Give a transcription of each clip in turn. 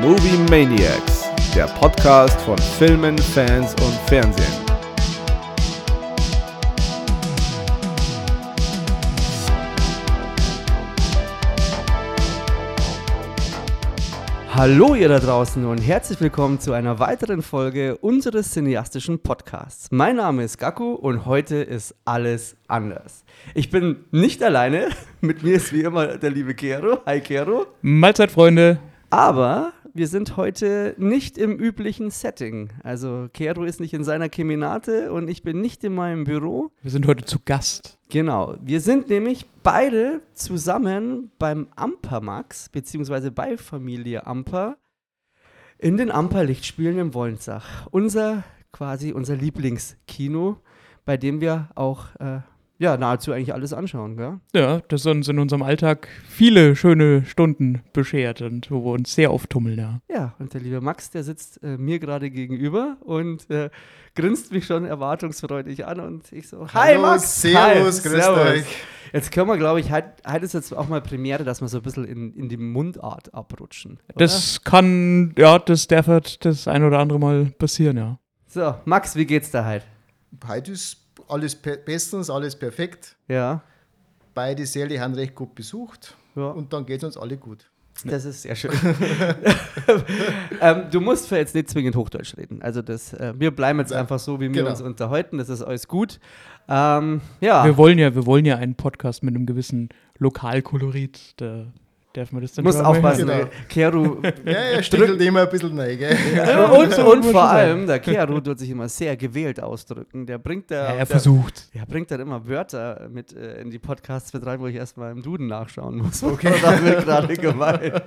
Movie Maniacs, der Podcast von Filmen, Fans und Fernsehen. Hallo ihr da draußen und herzlich willkommen zu einer weiteren Folge unseres cineastischen Podcasts. Mein Name ist Gaku und heute ist alles anders. Ich bin nicht alleine, mit mir ist wie immer der liebe Kero. Hi Kero. Mahlzeit, Freunde. Aber wir sind heute nicht im üblichen Setting. Also Kero ist nicht in seiner Keminate und ich bin nicht in meinem Büro. Wir sind heute zu Gast. Genau. Wir sind nämlich beide zusammen beim Ampermax, beziehungsweise bei Familie Amper, in den Amper-Lichtspielen im Wollensach. Unser, quasi unser Lieblingskino, bei dem wir auch äh, ja, nahezu eigentlich alles anschauen, gell? Ja, das uns in unserem Alltag viele schöne Stunden beschert und wo wir uns sehr auftummeln, ja. Ja, und der liebe Max, der sitzt äh, mir gerade gegenüber und äh, grinst mich schon erwartungsfreudig an und ich so, hi Hallo, Max! Servus, hi, grüßt euch. Jetzt können wir, glaube ich, heute heute ist jetzt auch mal Premiere, dass wir so ein bisschen in, in die Mundart abrutschen. oder? Das kann, ja, das darf halt das ein oder andere Mal passieren, ja. So, Max, wie geht's da halt? Heute ist alles per bestens, alles perfekt. Ja, Beide Säle haben recht gut besucht ja. und dann geht es uns alle gut. Das ist sehr schön. ähm, du musst für jetzt nicht zwingend Hochdeutsch reden. Also das, äh, wir bleiben jetzt einfach so, wie wir genau. uns unterhalten. Das ist alles gut. Ähm, ja, Wir wollen ja, wir wollen ja einen Podcast mit einem gewissen Lokalkolorit. Da darf man das dann muss aufpassen. Genau. Keru Ja, er stichelt immer ein bisschen rein, gell? ja, und, und vor allem, der Keru tut sich immer sehr gewählt ausdrücken. Der bringt da, Ja, er der, versucht. der bringt dann immer Wörter mit äh, in die Podcasts mit rein, wo ich erstmal im Duden nachschauen muss. Okay. da wird gerade gemeint.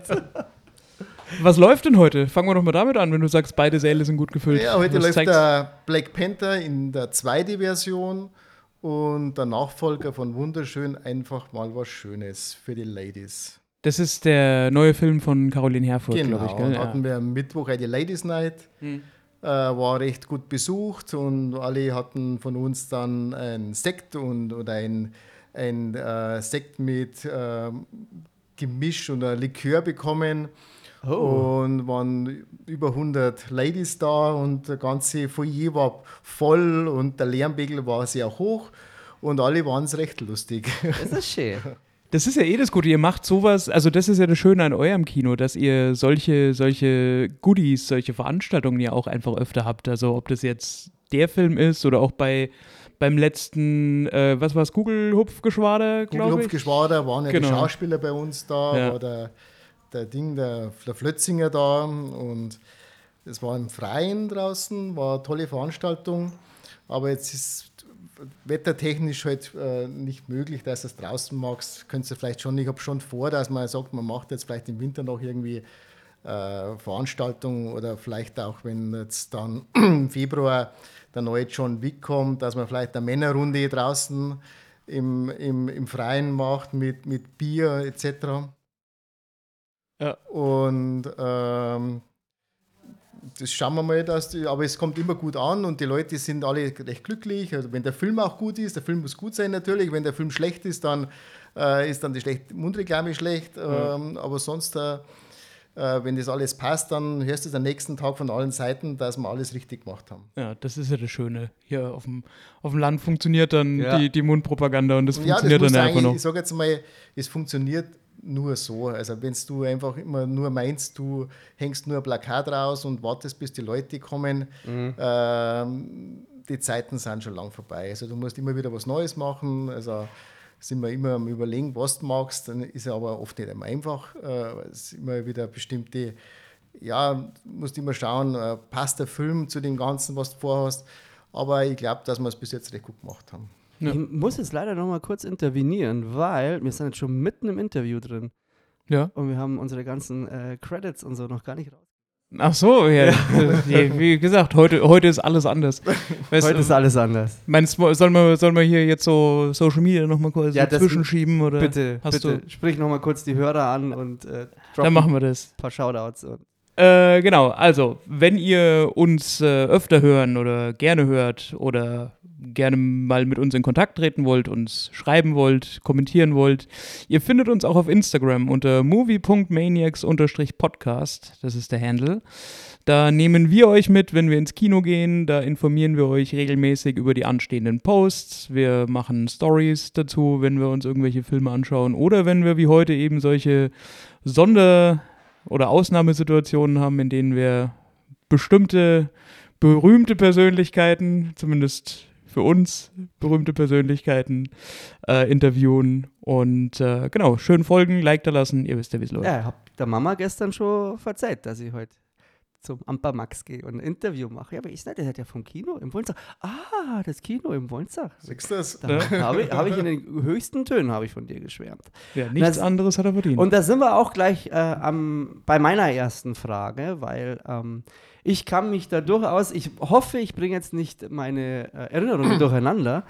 Was läuft denn heute? Fangen wir doch mal damit an, wenn du sagst, beide Säle sind gut gefüllt. Ja, heute läuft zeigt's? der Black Panther in der 2D-Version und der Nachfolger von Wunderschön einfach mal was Schönes für die Ladies. Das ist der neue Film von Caroline Herfurth, genau, glaube ich. und Gell? hatten wir am Mittwoch eine Ladies Night. Hm. Äh, war recht gut besucht und alle hatten von uns dann ein Sekt und, oder ein, ein äh, Sekt mit ähm, Gemisch oder Likör bekommen. Oh. Und waren über 100 Ladies da und der ganze Foyer war voll und der Lärmpegel war sehr hoch und alle waren es recht lustig. Das ist schön. Das ist ja eh das Gute. Ihr macht sowas, also das ist ja das Schöne an eurem Kino, dass ihr solche, solche Goodies, solche Veranstaltungen ja auch einfach öfter habt. Also ob das jetzt der Film ist oder auch bei beim letzten, äh, was war es, Google-Hupfgeschwader, glaube ich. Hupfgeschwader waren ja Genau. die Schauspieler bei uns da, Ja. war der, der Ding, der, der Flötzinger da und es war im Freien draußen, war eine tolle Veranstaltung, aber jetzt ist wettertechnisch halt äh, nicht möglich, dass du es draußen magst. Könntest du vielleicht schon, ich habe schon vor, dass man sagt, man macht jetzt vielleicht im Winter noch irgendwie äh, Veranstaltung oder vielleicht auch, wenn jetzt dann im Februar der neue John Wick kommt, dass man vielleicht eine Männerrunde draußen im, im, im Freien macht mit, mit Bier etc. Ja. Und ähm, das schauen wir mal, dass die, aber es kommt immer gut an und die Leute sind alle recht glücklich. Also wenn der Film auch gut ist, der Film muss gut sein natürlich. Wenn der Film schlecht ist, dann äh, ist dann die schlecht, Mundreklame schlecht. Ähm, aber sonst, äh, äh, wenn das alles passt, dann hörst du es am nächsten Tag von allen Seiten, dass wir alles richtig gemacht haben. Ja, das ist ja das Schöne. Hier auf dem, auf dem Land funktioniert dann Ja. die, die Mundpropaganda und das Ja, das funktioniert muss dann einfach noch. ich sage jetzt mal, es funktioniert nur so. Also wenn du einfach immer nur meinst, du hängst nur ein Plakat raus und wartest, bis die Leute kommen, ähm, die Zeiten sind schon lang vorbei. Also du musst immer wieder was Neues machen. Also sind wir immer am überlegen, was du magst, dann ist es aber oft nicht immer einfach. Äh, es ist immer wieder bestimmte, ja, du musst immer schauen, äh, passt der Film zu dem Ganzen, was du vorhast. Aber ich glaube, dass wir es bis jetzt recht gut gemacht haben. Ja. Ich muss jetzt leider noch mal kurz intervenieren, weil wir sind jetzt schon mitten im Interview drin Ja. und wir haben unsere ganzen äh, Credits und so noch gar nicht raus. Ach so, ja. ja. Wie gesagt, heute, heute ist alles anders. Weißt, Heute ist alles anders. Meinst du, sollen wir, sollen wir hier jetzt so Social Media nochmal kurz Ja, so zwischenschieben? Oder Bitte, hast bitte, Du, sprich noch mal kurz die Hörer an und äh, drop dann machen wir das. ein paar Shoutouts. Und Äh, genau, also, wenn ihr uns äh, öfter hören oder gerne hört oder gerne mal mit uns in Kontakt treten wollt, uns schreiben wollt, kommentieren wollt, ihr findet uns auch auf Instagram unter movie.maniacs-podcast, das ist der Handle. Da nehmen wir euch mit, wenn wir ins Kino gehen, da informieren wir euch regelmäßig über die anstehenden Posts, wir machen Stories dazu, wenn wir uns irgendwelche Filme anschauen oder wenn wir wie heute eben solche Sonder- oder Ausnahmesituationen haben, in denen wir bestimmte berühmte Persönlichkeiten, zumindest für uns berühmte Persönlichkeiten, äh, interviewen. Und äh, genau, schön folgen, Like da lassen, ihr wisst ja, wie es läuft. Ja, ich habe der Mama gestern schon verzeiht, dass ich heute zum Amper Max gehe und ein Interview mache. Ja, aber ist nicht, der hat ja vom Kino im Wollensach. Ah, das Kino im Wollensach. Siehst du das? Da habe ich, hab ich in den höchsten Tönen habe ich von dir geschwärmt. Ja, nichts Das- anderes hat er verdient. Und da sind wir auch gleich äh, am, bei meiner ersten Frage, weil ähm, ich kann mich da durchaus, ich hoffe, ich bringe jetzt nicht meine äh, Erinnerungen durcheinander,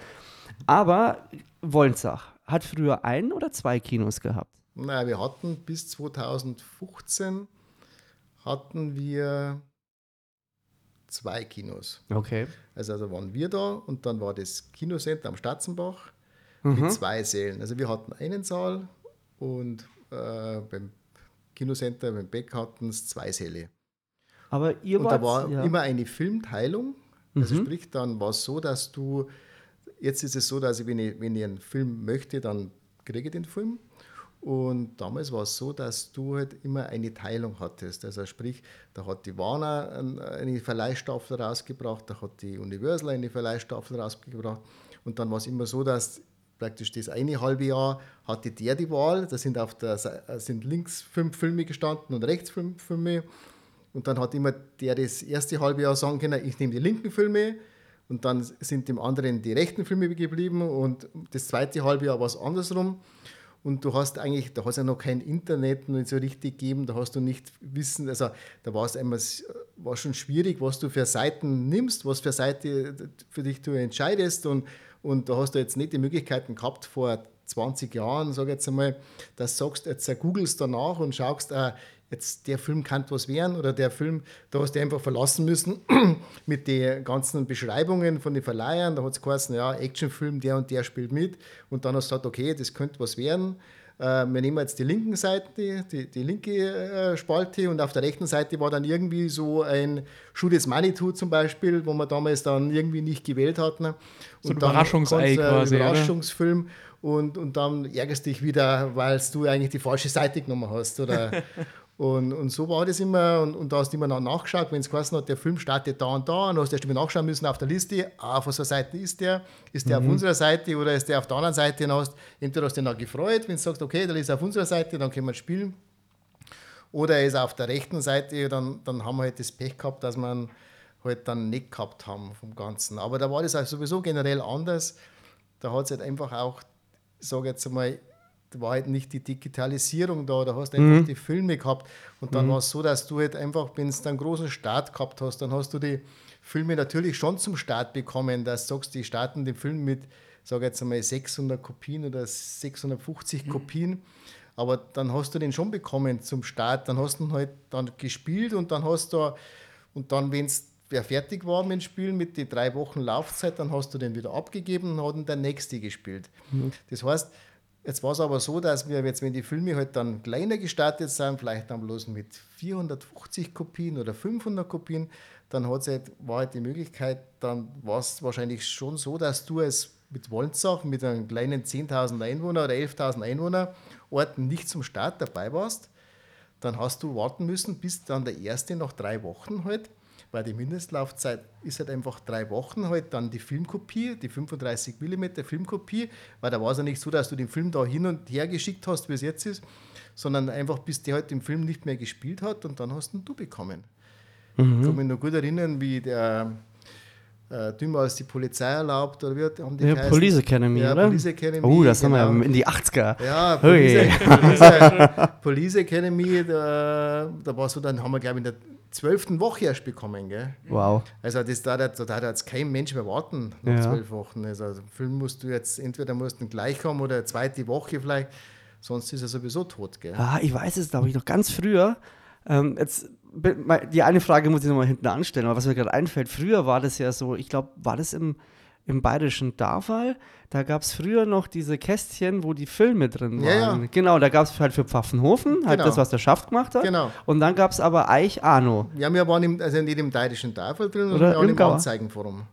aber Wollensach hat früher ein oder zwei Kinos gehabt. Naja, wir hatten bis 2015 hatten wir zwei Kinos. Okay. Also da waren wir da und dann war das Kinocenter am Statzenbach Mhm. mit zwei Sälen. Also wir hatten einen Saal und äh, beim Kinocenter, beim Beck hatten es zwei Säle. Aber ihr Und wart, da war ja. immer eine Filmteilung. Also Mhm. sprich, dann war es so, dass du, jetzt ist es so, dass ich, wenn ich, wenn ich einen Film möchte, dann kriege ich den Film. Und damals war es so, dass du halt immer eine Teilung hattest. Also sprich, da hat die Warner ein- eine Verleihstaffel rausgebracht, da hat die Universal eine Verleihstaffel rausgebracht. Und dann war es immer so, dass praktisch das eine halbe Jahr hatte der die Wahl. Da sind, auf der, Sei- sind links fünf Filme gestanden und rechts fünf Filme. Und dann hat immer der das erste halbe Jahr sagen können, ich nehme die linken Filme. Und dann sind dem anderen die rechten Filme geblieben. Und das zweite halbe Jahr war es andersrum. Und du hast eigentlich, da hast ja noch kein Internet nicht so richtig gegeben, da hast du nicht wissen, also da war es einmal war schon schwierig, was du für Seiten nimmst, was für Seite für dich du entscheidest und, und da hast du jetzt nicht die Möglichkeiten gehabt vor 20 Jahren, sage ich jetzt einmal, dass du sagst, jetzt googelst danach und schaust, äh, jetzt der Film kann was werden oder der Film, da hast du einfach verlassen müssen mit den ganzen Beschreibungen von den Verleihern. Da hat es geheißen, ja, Actionfilm, der und der spielt mit. Und dann hast du gesagt, okay, das könnte was werden. Äh, wir nehmen jetzt die linken Seite, die, die linke äh, Spalte und auf der rechten Seite war dann irgendwie so ein Shoot is Manitou zum Beispiel, wo wir damals dann irgendwie nicht gewählt hatten. Und So ein Überraschungsei äh, quasi, oder? Überraschungsfilm und, und dann ärgerst dich wieder, weil du eigentlich die falsche Seite genommen hast. Oder und, und so war das immer. Und, und da hast du immer noch nachgeschaut, wenn es geheißen hat, der Film startet da und da. Und hast du erst mal nachschauen müssen auf der Liste, ah, auf welcher Seite ist der? Ist der auf unserer Seite oder ist der auf der anderen Seite? Und hast, entweder hast du dich dann gefreut, wenn du sagst, okay, der ist auf unserer Seite, dann können wir spielen. Oder er ist auf der rechten Seite, dann, dann haben wir halt das Pech gehabt, dass man halt dann nicht gehabt haben vom Ganzen. Aber da war das auch sowieso generell anders. Da hat es halt einfach auch, ich sage jetzt da war halt nicht die Digitalisierung da, da hast du einfach die Filme gehabt. Und dann war es so, dass du halt einfach, wenn du einen großen Start gehabt hast, dann hast du die Filme natürlich schon zum Start bekommen, dass du sagst, die starten den Film mit, sage jetzt einmal 600 Kopien oder 650 Kopien. Aber dann hast du den schon bekommen zum Start, dann hast du ihn halt dann gespielt und dann hast du, und dann, wenn es wer fertig war mit dem Spiel mit den drei Wochen Laufzeit, dann hast du den wieder abgegeben und hat ihn der nächste gespielt. Das heißt, jetzt war es aber so, dass wir jetzt, wenn die Filme halt dann kleiner gestartet sind, vielleicht dann bloß mit 450 Kopien oder 500 Kopien, dann hat's halt, war halt die Möglichkeit, dann war es wahrscheinlich schon so, dass du als mit Wollensach mit einem kleinen 10.000 Einwohner oder 11.000 Einwohner Orten nicht zum Start dabei warst, dann hast du warten müssen, bis dann der erste nach drei Wochen halt, weil die Mindestlaufzeit ist halt einfach drei Wochen halt, dann die Filmkopie, die 35 mm Filmkopie, weil da war es ja nicht so, dass du den Film da hin und her geschickt hast, wie es jetzt ist, sondern einfach bis der halt den Film nicht mehr gespielt hat und dann hast ihn du bekommen. Ich kann mich noch gut erinnern, wie der äh, dümmer als die Polizei erlaubt, oder hat- haben die Ja? Police Academy, ja, oder? Police Academy. Oh, das genau. haben wir in die 80er. Ja. Police, Police, Police Academy, da, da war so, dann haben wir, glaube ich, in der zwölften Woche erst bekommen. Gell? Wow. Also das da, da, da hat jetzt kein Mensch mehr warten nach Ja. zwölf Wochen. Also Film musst du jetzt, entweder musst du gleich haben oder eine zweite Woche vielleicht, sonst ist er sowieso tot. Gell? Ah, ich weiß es, habe ich noch ganz früher, Ähm, jetzt, die eine Frage muss ich nochmal hinten anstellen, aber was mir gerade einfällt, früher war das ja so, ich glaube, war das im, im bayerischen Darfall? Da gab es früher noch diese Kästchen, wo die Filme drin waren. Ja, ja. Genau, da gab es halt für Pfaffenhofen, halt Genau. das, was der Schaft gemacht hat. Genau. Und dann gab es aber Eich Arno. Ja, wir waren im, also nicht im Bayerischen Tafel drin, Oder sondern im im. Anzeigenforum.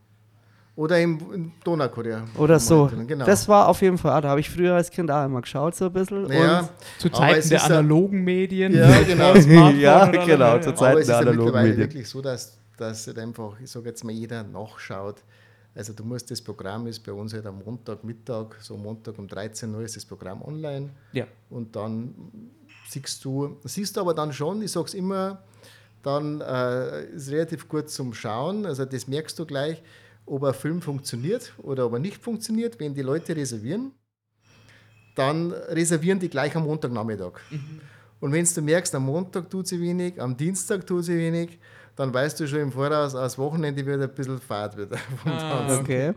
Oder im, im Donaukurier. Oder so. Drin, Genau. Das war auf jeden Fall, ah, da habe ich früher als Kind auch immer geschaut, so ein bisschen. ja, Und Zu Zeiten der analogen Medien. Ja, genau. Ja, genau, oder- zur ja. Zeit- aber es ist der ja analogen mittlerweile Medien. wirklich so, dass, dass einfach, ich sage jetzt mal, jeder nachschaut. Also du musst, das Programm ist bei uns halt am Montagmittag, so Montag um 13 Uhr ist das Programm online. Ja. Und dann siehst du, siehst du aber dann schon, ich sage es immer, dann äh, ist relativ gut zum Schauen. Also das merkst du gleich, ob ein Film funktioniert oder ob er nicht funktioniert. Wenn die Leute reservieren, dann reservieren die gleich am Montagnachmittag. Und wenn du merkst, am Montag tut sie wenig, am Dienstag tut sie wenig, dann weißt du schon im Voraus, als Wochenende wird ein bisschen fad wieder. vom Ah. Okay.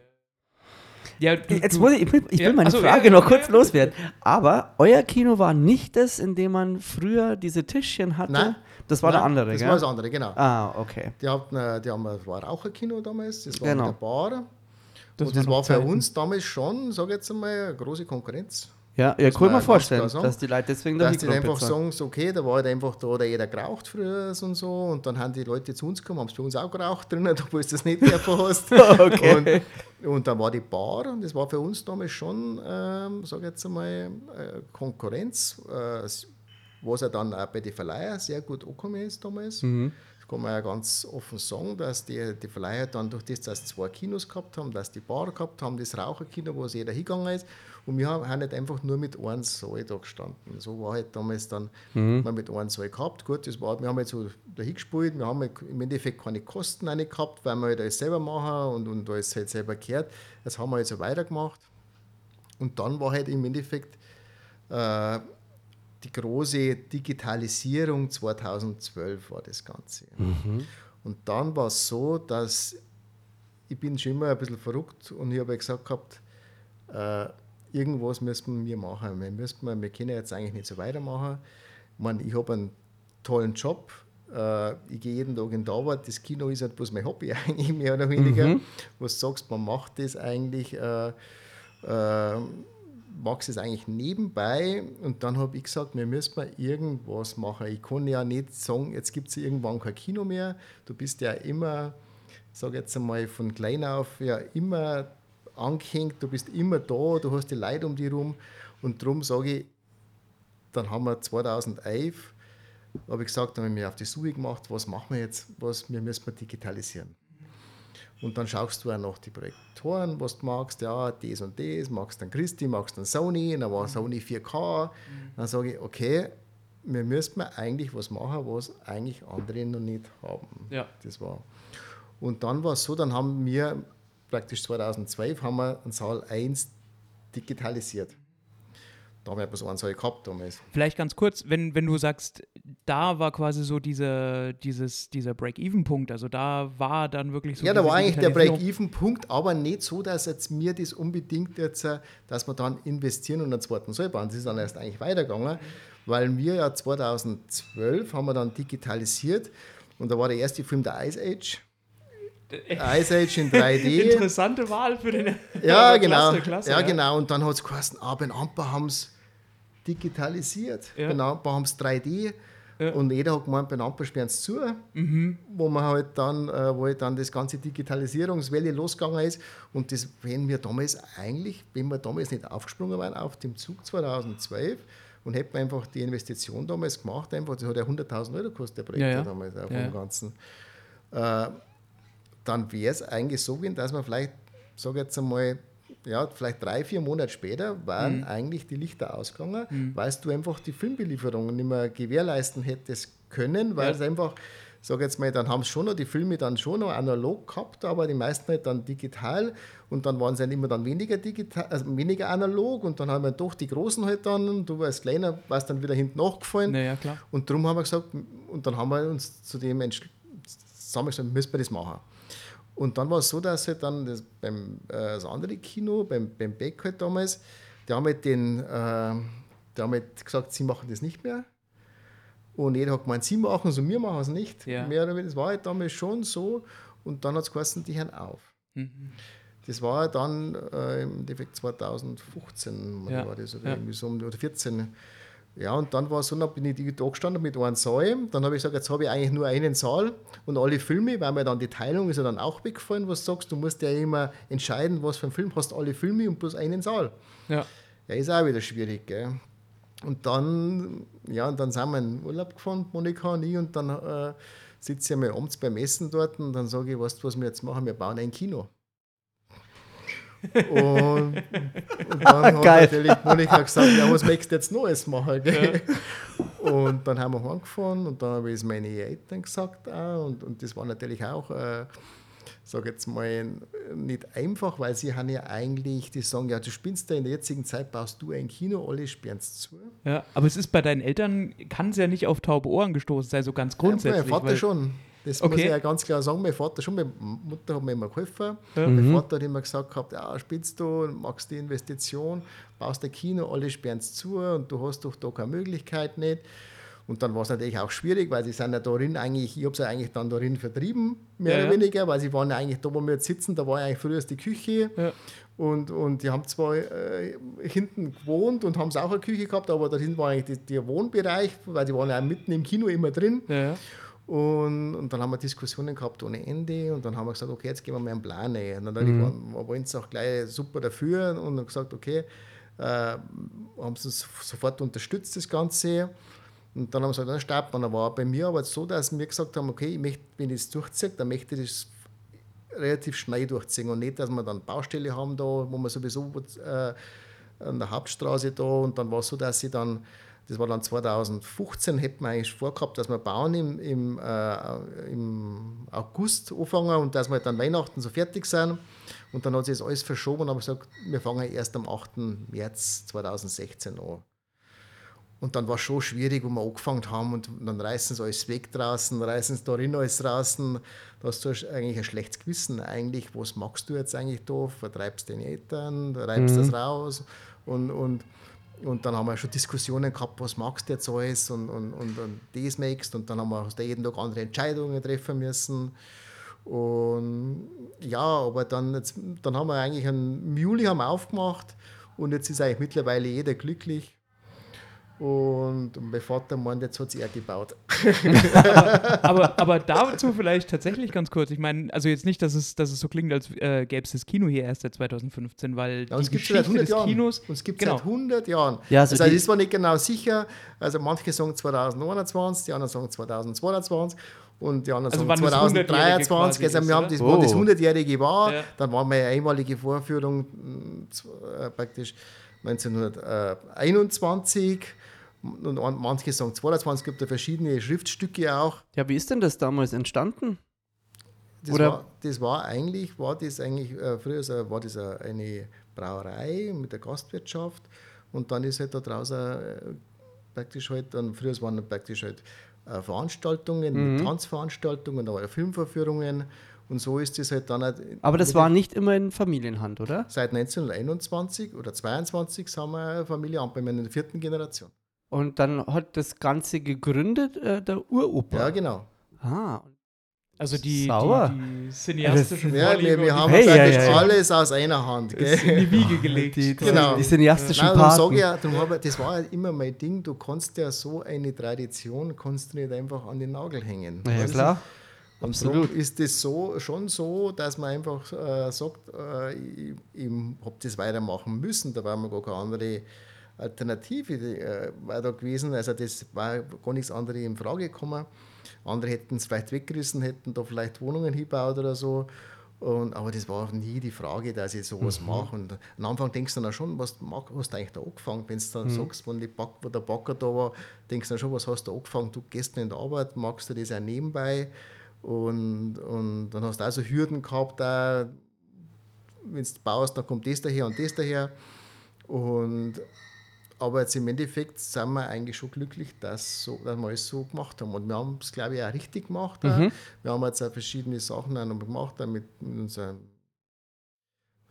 Ja, du, Jetzt muss ich, ich will, ich will Ja, meine ach so, Frage ja, noch ja, kurz ja. loswerden. Aber euer Kino war nicht das, in dem man früher diese Tischchen hatte. Nein. Das war der Nein, andere, Das gell? war das andere, genau. Ah, okay. Die, hatten, äh, die haben, das war Raucherkino damals, das war Genau. mit der Bar. das und das war für uns damals schon, sage ich jetzt einmal, eine große Konkurrenz. Ja, ja kann ich mir ganz vorstellen, dass die Leute deswegen Dass da die einfach sagen, okay, da war halt einfach da, da jeder geraucht früher und so. Und dann haben die Leute zu uns gekommen, haben es bei uns auch geraucht drinnen, obwohl du das nicht davon hast. Okay. Und, und dann war die Bar und das war für uns damals schon, ähm, sage ich jetzt einmal, äh, Konkurrenz, äh, was ja dann auch bei den Verleihern sehr gut angekommen ist damals. Mhm. Das kann man ja ganz offen sagen, dass die, die Verleiher dann durch das, dass sie zwei Kinos gehabt haben, dass die Bar gehabt haben, das Raucherkino, wo es jeder hingegangen ist. Und wir haben, haben nicht einfach nur mit einem Saal da gestanden. So war halt damals dann, Mhm. mit einem Saal gehabt. Gut, das war, wir haben jetzt so dahin gespielt, wir haben halt im Endeffekt keine Kosten rein gehabt, weil wir halt alles selber machen und, und alles halt selber gehört. Das haben wir jetzt so weitergemacht. Und dann war halt im Endeffekt äh, die große Digitalisierung 2012 war das Ganze. Und dann war es so, dass ich bin schon immer ein bisschen verrückt und ich habe gesagt gehabt, äh, irgendwas müssen wir machen. Wir, müssen, wir können jetzt eigentlich nicht so weitermachen. Ich, meine, ich habe einen tollen Job. Äh, ich gehe jeden Tag in die Arbeit. Das Kino ist halt bloß mein Hobby eigentlich, mehr oder weniger. Was du sagst, man macht das eigentlich, äh, äh, magst es eigentlich nebenbei. Und dann habe ich gesagt, wir müssen mal irgendwas machen. Ich kann ja nicht sagen, jetzt gibt es irgendwann kein Kino mehr. Du bist ja immer, sage jetzt einmal von klein auf, ja immer angehängt, du bist immer da, du hast die Leute um dich herum. Und darum sage ich, dann haben wir 2011, habe ich gesagt, dann haben wir auf die Suche gemacht, was machen wir jetzt, was wir müssen wir digitalisieren. Und dann schaust du auch nach die Projektoren, was du magst, ja, das und das, magst dann Christi, magst dann Sony, dann war Sony 4K. Dann sage ich, okay, wir müssen eigentlich was machen, was eigentlich andere noch nicht haben. Ja. Das war. Und dann war es so, dann haben wir praktisch 2012 haben wir einen Saal 1 digitalisiert. Da haben wir bloß einen Saal gehabt damals. Vielleicht ganz kurz, wenn, wenn du sagst, da war quasi so diese, dieses, dieser Break-Even-Punkt, also da war dann wirklich so Ja, da war eigentlich der. Break-Even-Punkt, aber nicht so, dass jetzt mir das unbedingt jetzt, äh, dass wir dann investieren und einen zweiten Saal bauen. Das ist dann erst eigentlich weitergegangen, weil wir ja 2012 haben wir dann digitalisiert und da war der erste Film der Ice Age. Ice Age in 3D. Interessante Wahl für den. Ja, Aber genau. Klasse, klasse, ja, genau. Und dann hat es geheißen, ah, bei Amper haben es digitalisiert. Ja. Bei Amper haben es 3D. Ja. Und jeder hat gemeint, bei Amper sperren es zu. Wo man halt dann, äh, wo halt dann das ganze Digitalisierungswelle losgegangen ist. Und das, wenn wir damals eigentlich, wenn wir damals nicht aufgesprungen waren auf dem Zug 2012 und hätten einfach die Investition damals gemacht, einfach, das hat ja 100.000 Euro gekostet, der Projekt Ja, ja. damals, Ja, ja. Ganzen. Äh, dann wäre es eigentlich so gewesen, dass man vielleicht, sage jetzt einmal, ja, vielleicht drei, vier Monate später waren Mhm. eigentlich die Lichter ausgegangen, weil du einfach die Filmbelieferung nicht mehr gewährleisten hättest können, weil Ja. es einfach, sage jetzt mal, dann haben es schon noch die Filme dann schon noch analog gehabt, aber die meisten halt dann digital und dann waren sie dann immer dann weniger digital, also weniger analog und dann haben wir doch die Großen halt dann, und du warst kleiner, warst dann wieder hinten nachgefallen. Naja, klar. Und darum haben wir gesagt, und dann haben wir uns zu dem entschl- zusammengestellt, müssen wir das machen. Und dann war es so, dass halt dann das, beim äh, das andere Kino, beim, beim Beck halt damals, die haben halt den, äh, die haben halt gesagt, sie machen das nicht mehr. Und jeder hat gemeint, sie machen es und wir machen es nicht. Ja. Mehr oder weniger, das war halt damals schon so. Und dann hat es geheißen, die hören auf. Mhm. Das war dann äh, im Endeffekt 2015, Ja. war das, oder Ja. irgendwie so, oder 14. Ja, und dann war es so, dann bin ich da gestanden mit einem Saal. Dann habe ich gesagt, jetzt habe ich eigentlich nur einen Saal und alle Filme, weil mir dann die Teilung ist ja dann auch weggefallen, was du sagst. Du musst ja immer entscheiden, was für ein Film hast, alle Filme und bloß einen Saal. Ja. Ja, ist auch wieder schwierig, gell? Und dann, ja, und dann sind wir in den Urlaub gefahren, Monika und ich, und dann äh, sitze ich einmal abends beim Essen dort und dann sage ich, weißt du, was wir jetzt machen? Wir bauen ein Kino. Und, und dann hat Geil. natürlich Monika gesagt, ja, was möchtest du jetzt Neues machen? Gell? Und dann haben wir heimgefahren und dann habe ich es meine Eltern gesagt auch, und, und das war natürlich auch, äh, sage jetzt mal, nicht einfach, weil sie haben ja eigentlich, die sagen, ja, du spinnst da in der jetzigen Zeit, baust du ein Kino, alle sperren es zu. ja. Aber es ist bei deinen Eltern, kann es ja nicht auf taube Ohren gestoßen sein, so ganz Ja, grundsätzlich. mein Vater weil- schon. Das muss Okay. ich ja ganz klar sagen. Mein Vater schon, meine Mutter hat mir immer geholfen. Ja. Mein Vater hat immer gesagt, gehabt, ja, spielst du, machst die Investition, baust ein Kino, alle sperren es zu und du hast doch da keine Möglichkeit nicht. Und dann war es natürlich auch schwierig, weil sie sind ja darin eigentlich, ich habe sie eigentlich dann darin vertrieben, mehr Ja, oder ja. weniger, weil sie waren ja eigentlich da, wo wir jetzt sitzen, da war ja eigentlich früher die Küche. Ja. Und, und die haben zwar äh, hinten gewohnt und haben es auch eine Küche gehabt, aber da hinten war eigentlich der Wohnbereich, weil die waren ja mitten im Kino immer drin. Und, und dann haben wir Diskussionen gehabt ohne Ende und dann haben wir gesagt, okay, jetzt gehen wir mal einen Plan ein. Und dann waren, waren sie auch gleich super dafür und haben gesagt, okay, äh, haben sie uns sofort unterstützt, das Ganze. Und dann haben wir gesagt, dann starten wir. Dann war bei mir aber so, dass wir gesagt haben, okay, ich möchte, wenn ich es durchziehe, dann möchte ich das relativ schnell durchziehen und nicht, dass wir dann Baustelle haben da, wo wir sowieso äh, an der Hauptstraße da und dann war es so, dass sie dann, das war dann 2015, hätten wir eigentlich vorgehabt, dass wir bauen im, im, äh, im August anfangen und dass wir dann Weihnachten so fertig sind und dann hat sich das alles verschoben und haben gesagt, wir fangen erst am 8. März 2016 an. Und dann war es schon schwierig, wo wir angefangen haben und dann reißen sie alles weg draußen, reißen sie da rein alles draußen. Da hast du eigentlich ein schlechtes Gewissen eigentlich. Was machst du jetzt eigentlich da? Vertreibst deine Eltern, reibst das raus und, und, und dann haben wir schon Diskussionen gehabt, was magst du jetzt alles und, und, und, und das möchtest und dann haben wir du jeden Tag andere Entscheidungen treffen müssen. Und ja, aber dann, jetzt, dann haben wir eigentlich einen Juli haben aufgemacht und jetzt ist eigentlich mittlerweile jeder glücklich. Und mein Vater meint, jetzt hat sich er gebaut. aber, aber dazu vielleicht tatsächlich ganz kurz. Ich meine, also jetzt nicht, dass es, dass es so klingt, als äh, gäbe es das Kino hier erst seit 2015, weil Ja, die gibt es seit Geschichte 100 des Jahren. Kinos. Uns gibt genau. seit 100 Jahren. Ja, also das ist zwar nicht genau sicher. Also manche sagen 2021, die anderen sagen 2022 und die anderen Also sagen wann das 100-Jährige 2023. quasi Also wir ist, haben das, Oh. wo das 100-Jährige war, Ja. dann war meine einmalige Vorführung z- äh, praktisch 1921 und an- manche sagen 22, es gibt da verschiedene Schriftstücke auch. Ja, wie ist denn das damals entstanden? Das, Oder- war, das war eigentlich, war das eigentlich, äh, früher war das eine Brauerei mit der Gastwirtschaft und dann ist halt da draußen äh, praktisch halt, dann früher waren praktisch halt äh, Veranstaltungen, Mhm. Tanzveranstaltungen, da waren Filmvorführungen und so ist das halt dann halt Aber das war nicht immer in Familienhand, oder? seit 1921 oder 22 sind wir eine Familie in der vierten Generation. Und dann hat das Ganze gegründet, äh, der Uropa. Ja, genau. Ah, Also die, Sauer. die, die cineastische Ja, Vorliebe wir, wir haben Hey, ja, praktisch ja, ja. alles aus einer Hand. Gell? ist in die Wiege gelegt. die, die, Genau. die cineastischen Nein, darum sage Paten. ich ja, darum habe ich, das war ja immer mein Ding, du kannst ja so eine Tradition, kannst du nicht einfach an den Nagel hängen. Na ja, Weißt du? klar. Und Absolut. ist es so, schon so, dass man einfach äh, sagt, äh, ich, ich habe das weitermachen müssen, da war mir gar keine andere Alternative äh, war da gewesen. Also das war gar nichts anderes in Frage gekommen. Andere hätten es vielleicht weggerissen, hätten da vielleicht Wohnungen hingebaut oder so. Und, aber das war nie die Frage, dass ich sowas Mhm. mache. Und am Anfang denkst du dann auch schon, was mach- hast du eigentlich da angefangen? Wenn du dann Mhm. sagst, wenn Back, wo der Backer da war, denkst du dann schon, was hast du angefangen? Du gehst nicht in die Arbeit, machst du das auch nebenbei. Und, und dann hast du auch so Hürden gehabt, auch, wenn du baust, dann kommt das daher und das daher. Und, aber jetzt im Endeffekt sind wir eigentlich schon glücklich, dass, so, dass wir es so gemacht haben. Und wir haben es, glaube ich, auch richtig gemacht. auch. Wir haben jetzt auch verschiedene Sachen auch noch gemacht, auch mit, unserer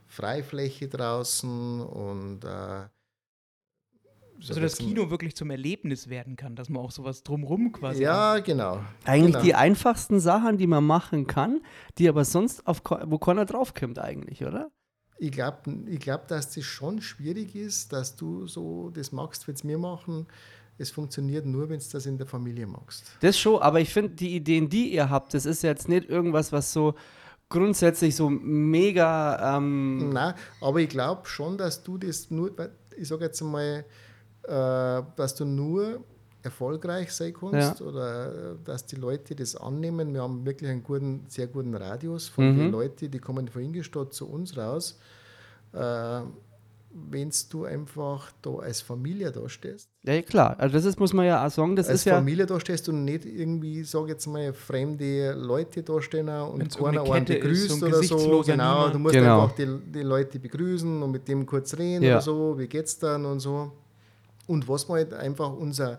Freifläche draußen und äh, Also das Kino wirklich zum Erlebnis werden kann, dass man auch sowas drumrum quasi. Ja, genau. Eigentlich genau. die einfachsten Sachen, die man machen kann, die aber sonst auf wo keiner draufkommt eigentlich, oder? Ich glaube, ich glaub, dass das schon schwierig ist, dass du so das magst, wenn es mir machen. Es funktioniert nur, wenn du das in der Familie magst. Das schon, aber ich finde, die Ideen, die ihr habt, das ist jetzt nicht irgendwas, was so grundsätzlich so mega. Ähm, Nein, aber ich glaube schon, dass du das nur, ich sage jetzt einmal, äh, dass du nur erfolgreich sein kannst oder äh, dass die Leute das annehmen. Wir haben wirklich einen guten, sehr guten Radius von Mhm. den Leuten, die kommen von Ingolstadt zu uns raus. Äh, Wenn du einfach da als Familie da stehst, ja, klar. Also, das ist, muss man ja auch sagen, das als ist ja. Familie da stehst und nicht irgendwie, sage jetzt mal, fremde Leute da stehen und Wenn's keiner irgendeine einen begrüßt so ein oder so. Genau, Niemand. du musst Genau. einfach die, die Leute begrüßen und mit dem kurz reden Ja. oder so, wie geht's dann und so. Und was man halt einfach unser,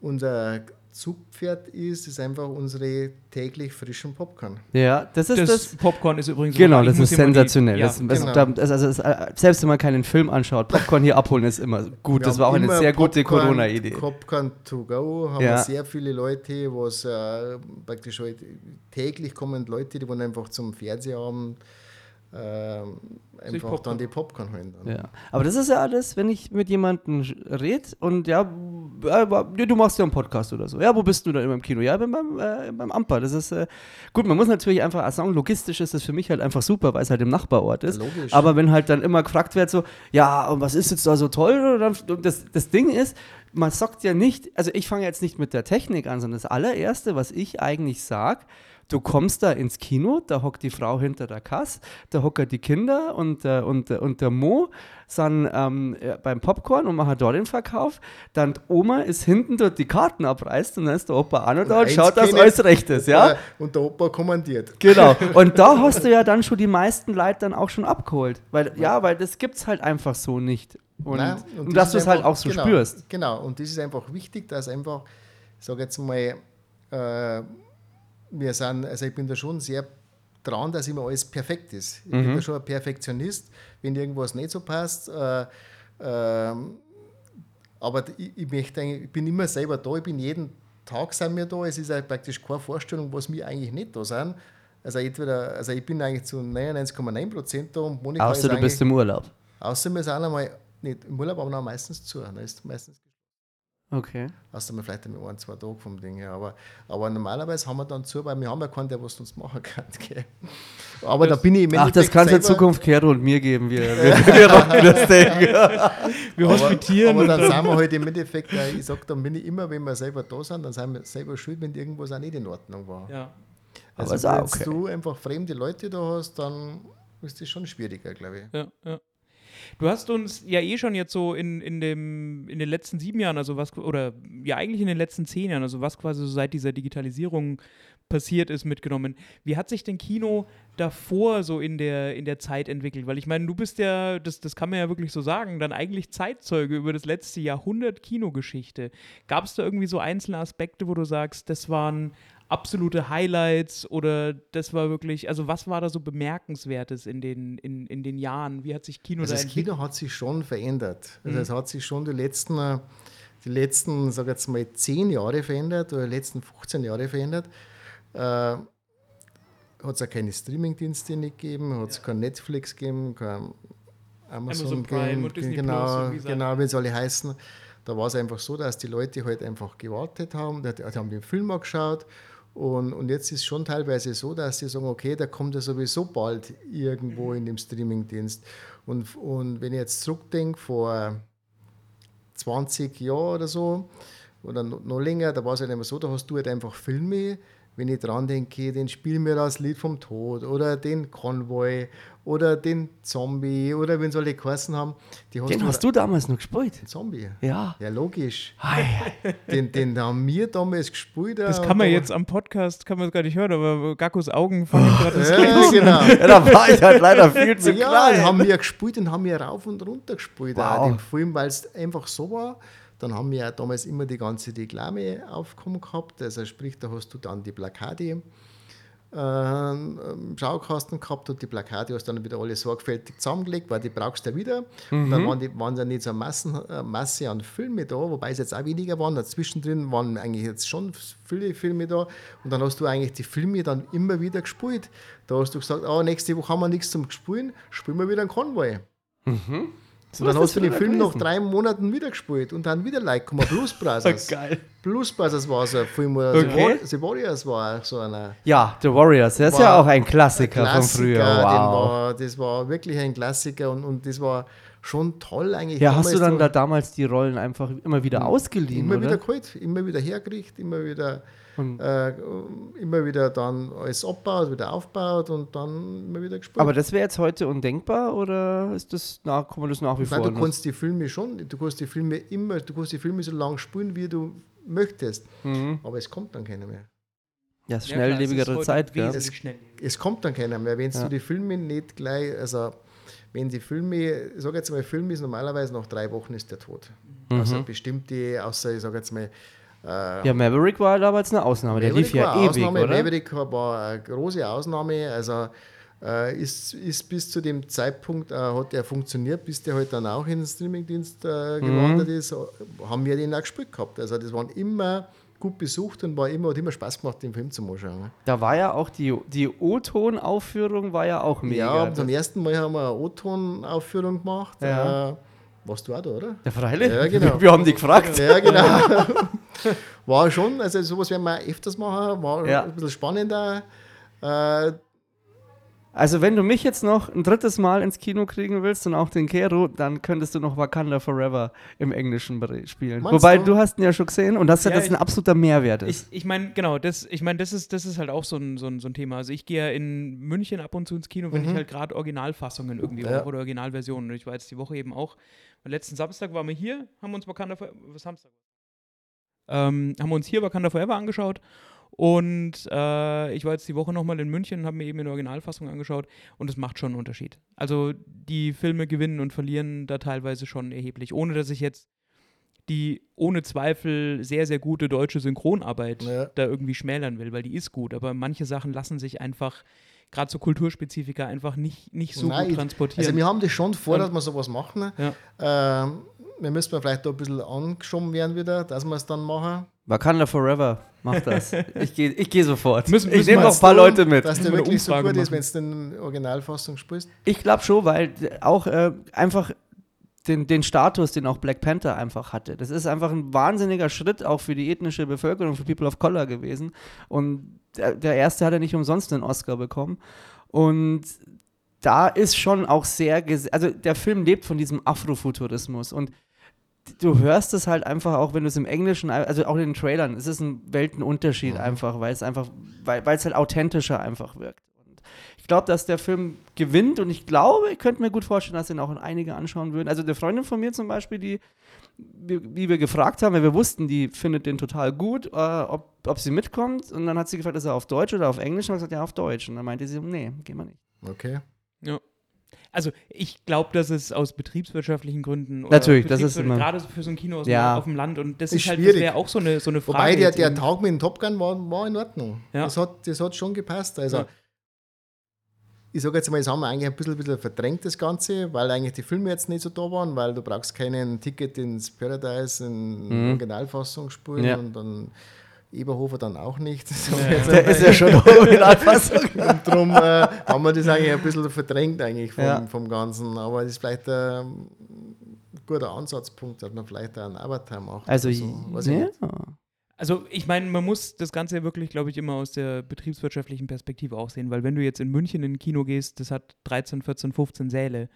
unser Zugpferd ist, ist einfach unsere täglich frischen Popcorn. Ja, das ist Das, das. Popcorn ist übrigens Genau, das ist die- sensationell. Ja, das, das, genau. das, also, äh, selbst wenn man keinen Film anschaut, Popcorn hier abholen ist immer gut. Wir das haben war auch eine sehr gute Popcorn- Corona-Idee. Popcorn to go haben Ja. wir sehr viele Leute, was äh, praktisch halt täglich kommen Leute, die wollen einfach zum Fernseher haben, äh, einfach Popcorn. dann die Popcorn holen. Dann. Ja. Aber das ist ja alles, wenn ich mit jemandem rede und ja, äh, du machst ja einen Podcast oder so. Ja, wo bist du da immer im Kino? Ja, ich bin beim, äh, beim Amper. Das ist äh, gut, man muss natürlich einfach auch sagen, logistisch ist das für mich halt einfach super, weil es halt im Nachbarort ist. Logisch. Aber wenn halt dann immer gefragt wird, so, ja, und was ist jetzt da so toll? Dann- das, das Ding ist, man sagt ja nicht, also ich fange jetzt nicht mit der Technik an, sondern das allererste, was ich eigentlich sage, Du kommst da ins Kino, da hockt die Frau hinter der Kasse, da hocken die Kinder und, äh, und, äh, und der Mo sind ähm, äh, beim Popcorn und machen dort den Verkauf. Dann die Oma ist hinten dort die Karten abreißt und dann ist der Opa da und eins schaut, dass alles recht ist, ja? Und der Opa kommandiert. Genau. Und da hast du ja dann schon die meisten Leute dann auch schon abgeholt. Weil, ja, weil das gibt's halt einfach so nicht. Und, Nein, und, das dass du es halt auch so genau, spürst. Genau, und das ist einfach wichtig, dass einfach, ich sage jetzt mal, äh, wir sind, also ich bin da schon sehr dran, dass immer alles perfekt ist. Ich Mhm. bin da schon ein Perfektionist, wenn irgendwas nicht so passt. Äh, ähm, aber ich, ich, möchte ich bin immer selber da, ich bin jeden Tag sind wir da. Es ist halt praktisch keine Vorstellung, was wir eigentlich nicht da sind. Also entweder, also ich bin eigentlich zu 99,9 Prozent da und Monika Außer du bist im Urlaub. Außer wir sind einmal nicht im Urlaub, aber meistens zu. Ist meistens, Okay. außer wir vielleicht einmal ein, zwei Tage vom Ding her. Aber, aber normalerweise haben wir dann zu, weil wir haben ja keinen, der was uns machen kann. Gell? Aber da bin ich im Ach, das Endeffekt kann es in Zukunft Kero und mir geben. Wir, wir, wir rocken das Ding. Wir aber, hospitieren. aber und dann dann- sind wir halt im Endeffekt, äh, ich sage, dann bin ich immer, wenn wir selber da sind, dann sind wir selber schuld, wenn irgendwas auch nicht in Ordnung war. ja. Also auch wenn okay. du einfach fremde Leute da hast, dann ist das schon schwieriger, glaube ich. Ja, ja. Du hast uns ja eh schon jetzt so in, in, dem, in den letzten sieben Jahren, also was, oder ja eigentlich in den letzten zehn Jahren, also was quasi so seit dieser Digitalisierung passiert ist, mitgenommen. Wie hat sich denn Kino davor so in der, in der Zeit entwickelt? Weil ich meine, du bist ja, das, das kann man ja wirklich so sagen, dann eigentlich Zeitzeuge über das letzte Jahrhundert Kinogeschichte. Gab es da irgendwie so einzelne Aspekte, wo du sagst, das waren absolute Highlights oder das war wirklich, also was war da so bemerkenswertes in den, in, in den Jahren? Wie hat sich Kino Also da das entwickelt? Kino hat sich schon verändert. Also Mhm. es hat sich schon die letzten, die letzten, sag jetzt mal, zehn Jahre verändert oder die letzten 15 Jahre verändert. Äh, hat es auch keine Streamingdienste nicht gegeben, hat es kein Netflix gegeben, kein Amazon, Amazon Prime gegeben, und Disney genau, Plus genau, wie sie alle heißen. Da war es einfach so, dass die Leute halt einfach gewartet haben, die, die haben den Film auch geschaut und, und jetzt ist es schon teilweise so, dass sie sagen, okay, der kommt ja sowieso bald irgendwo in dem Streamingdienst. Und, und wenn ich jetzt zurückdenke, vor 20 Jahren oder so, oder noch, noch länger, da war es halt immer so, da hast du halt einfach Filme, wenn ich dran denke, den Spiel mir das Lied vom Tod oder den Konvoi oder den Zombie oder wenn sie alle geheißen haben, die hast Den hast du damals noch gespielt. Den Zombie. Ja. Ja, logisch. Den, den haben wir damals gespielt. Das und kann man jetzt am Podcast, kann man es gar nicht hören, aber Gakkos Augen fangen gerade Ja, genau. Ja, da war ich halt leider viel zu Ja, klein. den haben wir gespielt und haben wir rauf und runter gespielt, Wow. auch den Film, weil es einfach so war. Dann haben wir ja damals immer die ganze Reklame aufkommen gehabt. Also sprich, da hast du dann die Plakate äh, im Schaukasten gehabt und die Plakate hast du dann wieder alle sorgfältig zusammengelegt, weil die brauchst du ja wieder. Und dann waren, die, waren dann nicht so eine Massen, äh, Masse an Filme da, wobei es jetzt auch weniger waren. Dazwischen waren eigentlich jetzt schon viele Filme da. Und dann hast du eigentlich die Filme dann immer wieder gespielt. Da hast du gesagt, oh, nächste Woche haben wir nichts zum Spielen, spielen wir wieder einen Konvoi. So Und dann hast du den früher Film nach drei Monaten wieder gespielt und dann wieder Like gekommen. Blues Brothers. Geil. Blues Brothers war so ein Film, oder Okay. The, War The Warriors war auch so einer. Ja, The Warriors, das ist ja auch ein Klassiker, von Klassiker, früher. den Wow. war, das war wirklich ein Klassiker und, und das war schon toll eigentlich. Ja, hast du dann da damals die Rollen einfach immer wieder ausgeliehen, immer oder? wieder geholt, immer wieder hergekriegt, immer wieder, Und- äh, immer wieder dann alles abbaut, wieder aufbaut und dann immer wieder gespielt. Aber das wäre jetzt heute undenkbar oder ist das nach, kann man das nach wie vor? Nein, du kannst die Filme schon, du kannst die Filme immer, du kannst die Filme so lange spielen, wie du möchtest. Mhm. Aber es kommt dann keiner mehr. Ja, Ja, es ist schnelllebigere heute Zeit, gell? schnelllebiger. Es kommt dann keiner mehr, wenn Ja. du die Filme nicht gleich, also wenn die Filme, ich sage jetzt mal, Film ist normalerweise nach drei Wochen ist der tot. Also bestimmte, außer ich sage jetzt mal, äh, Ja, Maverick war damals eine Ausnahme, der lief ja ewig, Ausnahme. oder? Maverick war eine große Ausnahme. Also äh, ist, ist bis zu dem Zeitpunkt äh, hat er funktioniert, bis der halt dann auch in den Streamingdienst äh, gewandert ist, äh, haben wir den auch gespielt gehabt. Also das waren immer gut besucht und war immer, hat immer Spaß gemacht, den Film zu anschauen. ne? Da war ja auch die, die O-Ton-Aufführung war ja auch mega. Ja, zum ersten Mal haben wir eine O-Ton-Aufführung gemacht. Ja. Äh, warst du auch da, oder? ja, freilich. Ja, genau. Wir haben die gefragt. Ja, genau. War schon, also sowas werden wir öfters machen, war Ja. ein bisschen spannender. Äh, Also wenn du mich jetzt noch ein drittes Mal ins Kino kriegen willst und auch den Kero, dann könntest du noch Wakanda Forever im Englischen spielen. Meinst Wobei du? du hast ihn ja schon gesehen und das, ja, Ja, das ein ich- absoluter Mehrwert ist. Ich, ich meine, genau, das, ich meine, das ist, das ist halt auch so ein, so, ein, so ein Thema. Also ich gehe ja in München ab und zu ins Kino, wenn ich halt gerade Originalfassungen irgendwie Ja. oder Originalversionen. Und ich war jetzt die Woche eben auch. Letzten Samstag waren wir hier, haben uns Wakanda Forever, was Samstag? Ähm, haben wir uns hier Wakanda Forever angeschaut. Und äh, ich war jetzt die Woche nochmal in München und habe mir eben eine Originalfassung angeschaut und es macht schon einen Unterschied. Also die Filme gewinnen und verlieren da teilweise schon erheblich, ohne dass ich jetzt die ohne Zweifel sehr, sehr gute deutsche Synchronarbeit Ja. da irgendwie schmälern will, weil die ist gut, aber manche Sachen lassen sich einfach, gerade so Kulturspezifika, einfach nicht, nicht so Nein, gut transportieren. Also wir haben das schon vor, Und- dass wir sowas machen. Ja. Ähm, wir müssen vielleicht da ein bisschen angeschoben werden wieder, dass wir es dann machen. Wakanda Forever, mach das. ich gehe ich geh sofort. Müssen- ich nehme noch ein paar Leute mit. Dass der wirklich so gut ist, wenn du den Originalfassung spielst. Ich glaube schon, weil auch äh, einfach den, den Status, den auch Black Panther einfach hatte. Das ist einfach ein wahnsinniger Schritt auch für die ethnische Bevölkerung, für People of Color gewesen. Und der, der erste hat ja nicht umsonst einen Oscar bekommen. Und da ist schon auch sehr, also der Film lebt von diesem Afrofuturismus und du hörst es halt einfach auch, wenn du es im Englischen, also auch in den Trailern, es ist ein Weltenunterschied einfach, weil es einfach, weil es halt authentischer einfach wirkt. Und ich glaube, dass der Film gewinnt und ich glaube, ich könnte mir gut vorstellen, dass ihn auch einige anschauen würden. Also eine Freundin von mir zum Beispiel, die, wie, wir gefragt haben, weil wir wussten, die findet den total gut, äh, ob, ob sie mitkommt und dann hat sie gefragt, ist er auf Deutsch oder auf Englisch? Und ich gesagt, ja, auf Deutsch. Und dann meinte sie, nee, gehen wir nicht. Okay. Also ich glaube, dass es aus betriebswirtschaftlichen Gründen oder Natürlich, das ist immer- gerade für so ein Kino aus Ja. auf dem Land und das Ist ist, halt, das schwierig. wäre auch so eine, so eine Frage. Wobei der, der. Tag mit dem Top Gun war, war in Ordnung. Ja. Das, hat, das hat schon gepasst. Also, Ja. ich sage jetzt mal, das haben wir eigentlich ein bisschen, bisschen verdrängt, das Ganze, weil eigentlich die Filme jetzt nicht so da waren, weil du brauchst keinen Ticket ins Paradise in Mhm. Originalfassung spielen Ja. und dann Eberhofer dann auch nicht. So Ja. Der ist ja schon Originalfassung. und darum äh, haben wir das eigentlich ein bisschen verdrängt eigentlich vom, Ja. vom Ganzen. Aber das ist vielleicht ein guter Ansatzpunkt, dass man vielleicht einen Avatar macht. Also, so. Weiß ich ja. nicht. Also ich meine, man muss das Ganze ja wirklich, glaube ich, immer aus der betriebswirtschaftlichen Perspektive auch sehen, weil wenn du jetzt in München in ein Kino gehst, das hat 13, 14, 15 Säle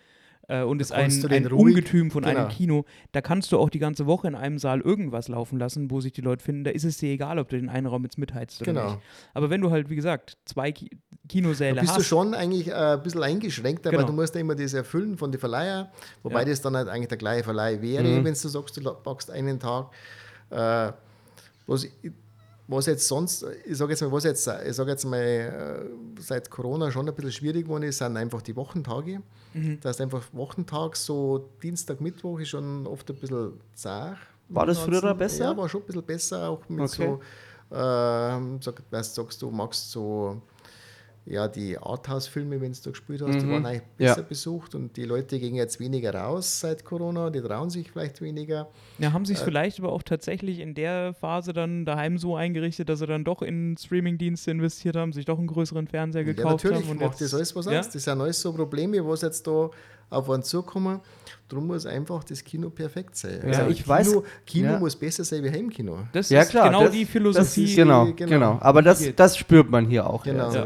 äh, und ist ein, ein Ungetüm von einem genau. Kino, da kannst du auch die ganze Woche in einem Saal irgendwas laufen lassen, wo sich die Leute finden, da ist es dir egal, ob du den einen Raum jetzt mitheizt oder Genau. nicht. Aber wenn du halt, wie gesagt, zwei Ki Kinosäle Da bist hast, du schon eigentlich äh, ein bisschen eingeschränkt, aber Genau. du musst ja immer das erfüllen von den Verleiher, wobei Ja. das dann halt eigentlich der gleiche Verleih wäre, Mhm. wenn du sagst, du packst einen Tag. Äh, was, ich- was jetzt sonst, ich sage jetzt mal, was jetzt, ich sage jetzt mal, äh, seit Corona schon ein bisschen schwierig geworden ist, sind einfach die Wochentage. Mhm. Das heißt einfach Wochentag, so Dienstag, Mittwoch ist schon oft ein bisschen zart. War das früher Ganzen- besser? Ja, war schon ein bisschen besser, auch mit Okay. so, ähm, sag, weißt, sagst du, magst so ja, die Arthouse-Filme, wenn du gespielt hast, die Mhm. waren eigentlich Ja. besser besucht und die Leute gehen jetzt weniger raus seit Corona, die trauen sich vielleicht weniger. Ja, haben Äh. sich vielleicht aber auch tatsächlich in der Phase dann daheim so eingerichtet, dass sie dann doch in Streamingdienste investiert haben, sich doch einen größeren Fernseher Ja, gekauft natürlich haben. und macht jetzt- das alles was ja? aus. Das sind alles so Probleme, was jetzt da auf uns zukommen. Darum muss einfach das Kino perfekt sein. Also Ja, ich Kino, weiß- Kino ja. muss besser sein wie Heimkino. Das Ja, ist klar, genau das- die Das Philosophie. ist, genau, genau. genau, Aber das, das spürt man hier auch. Genau. Also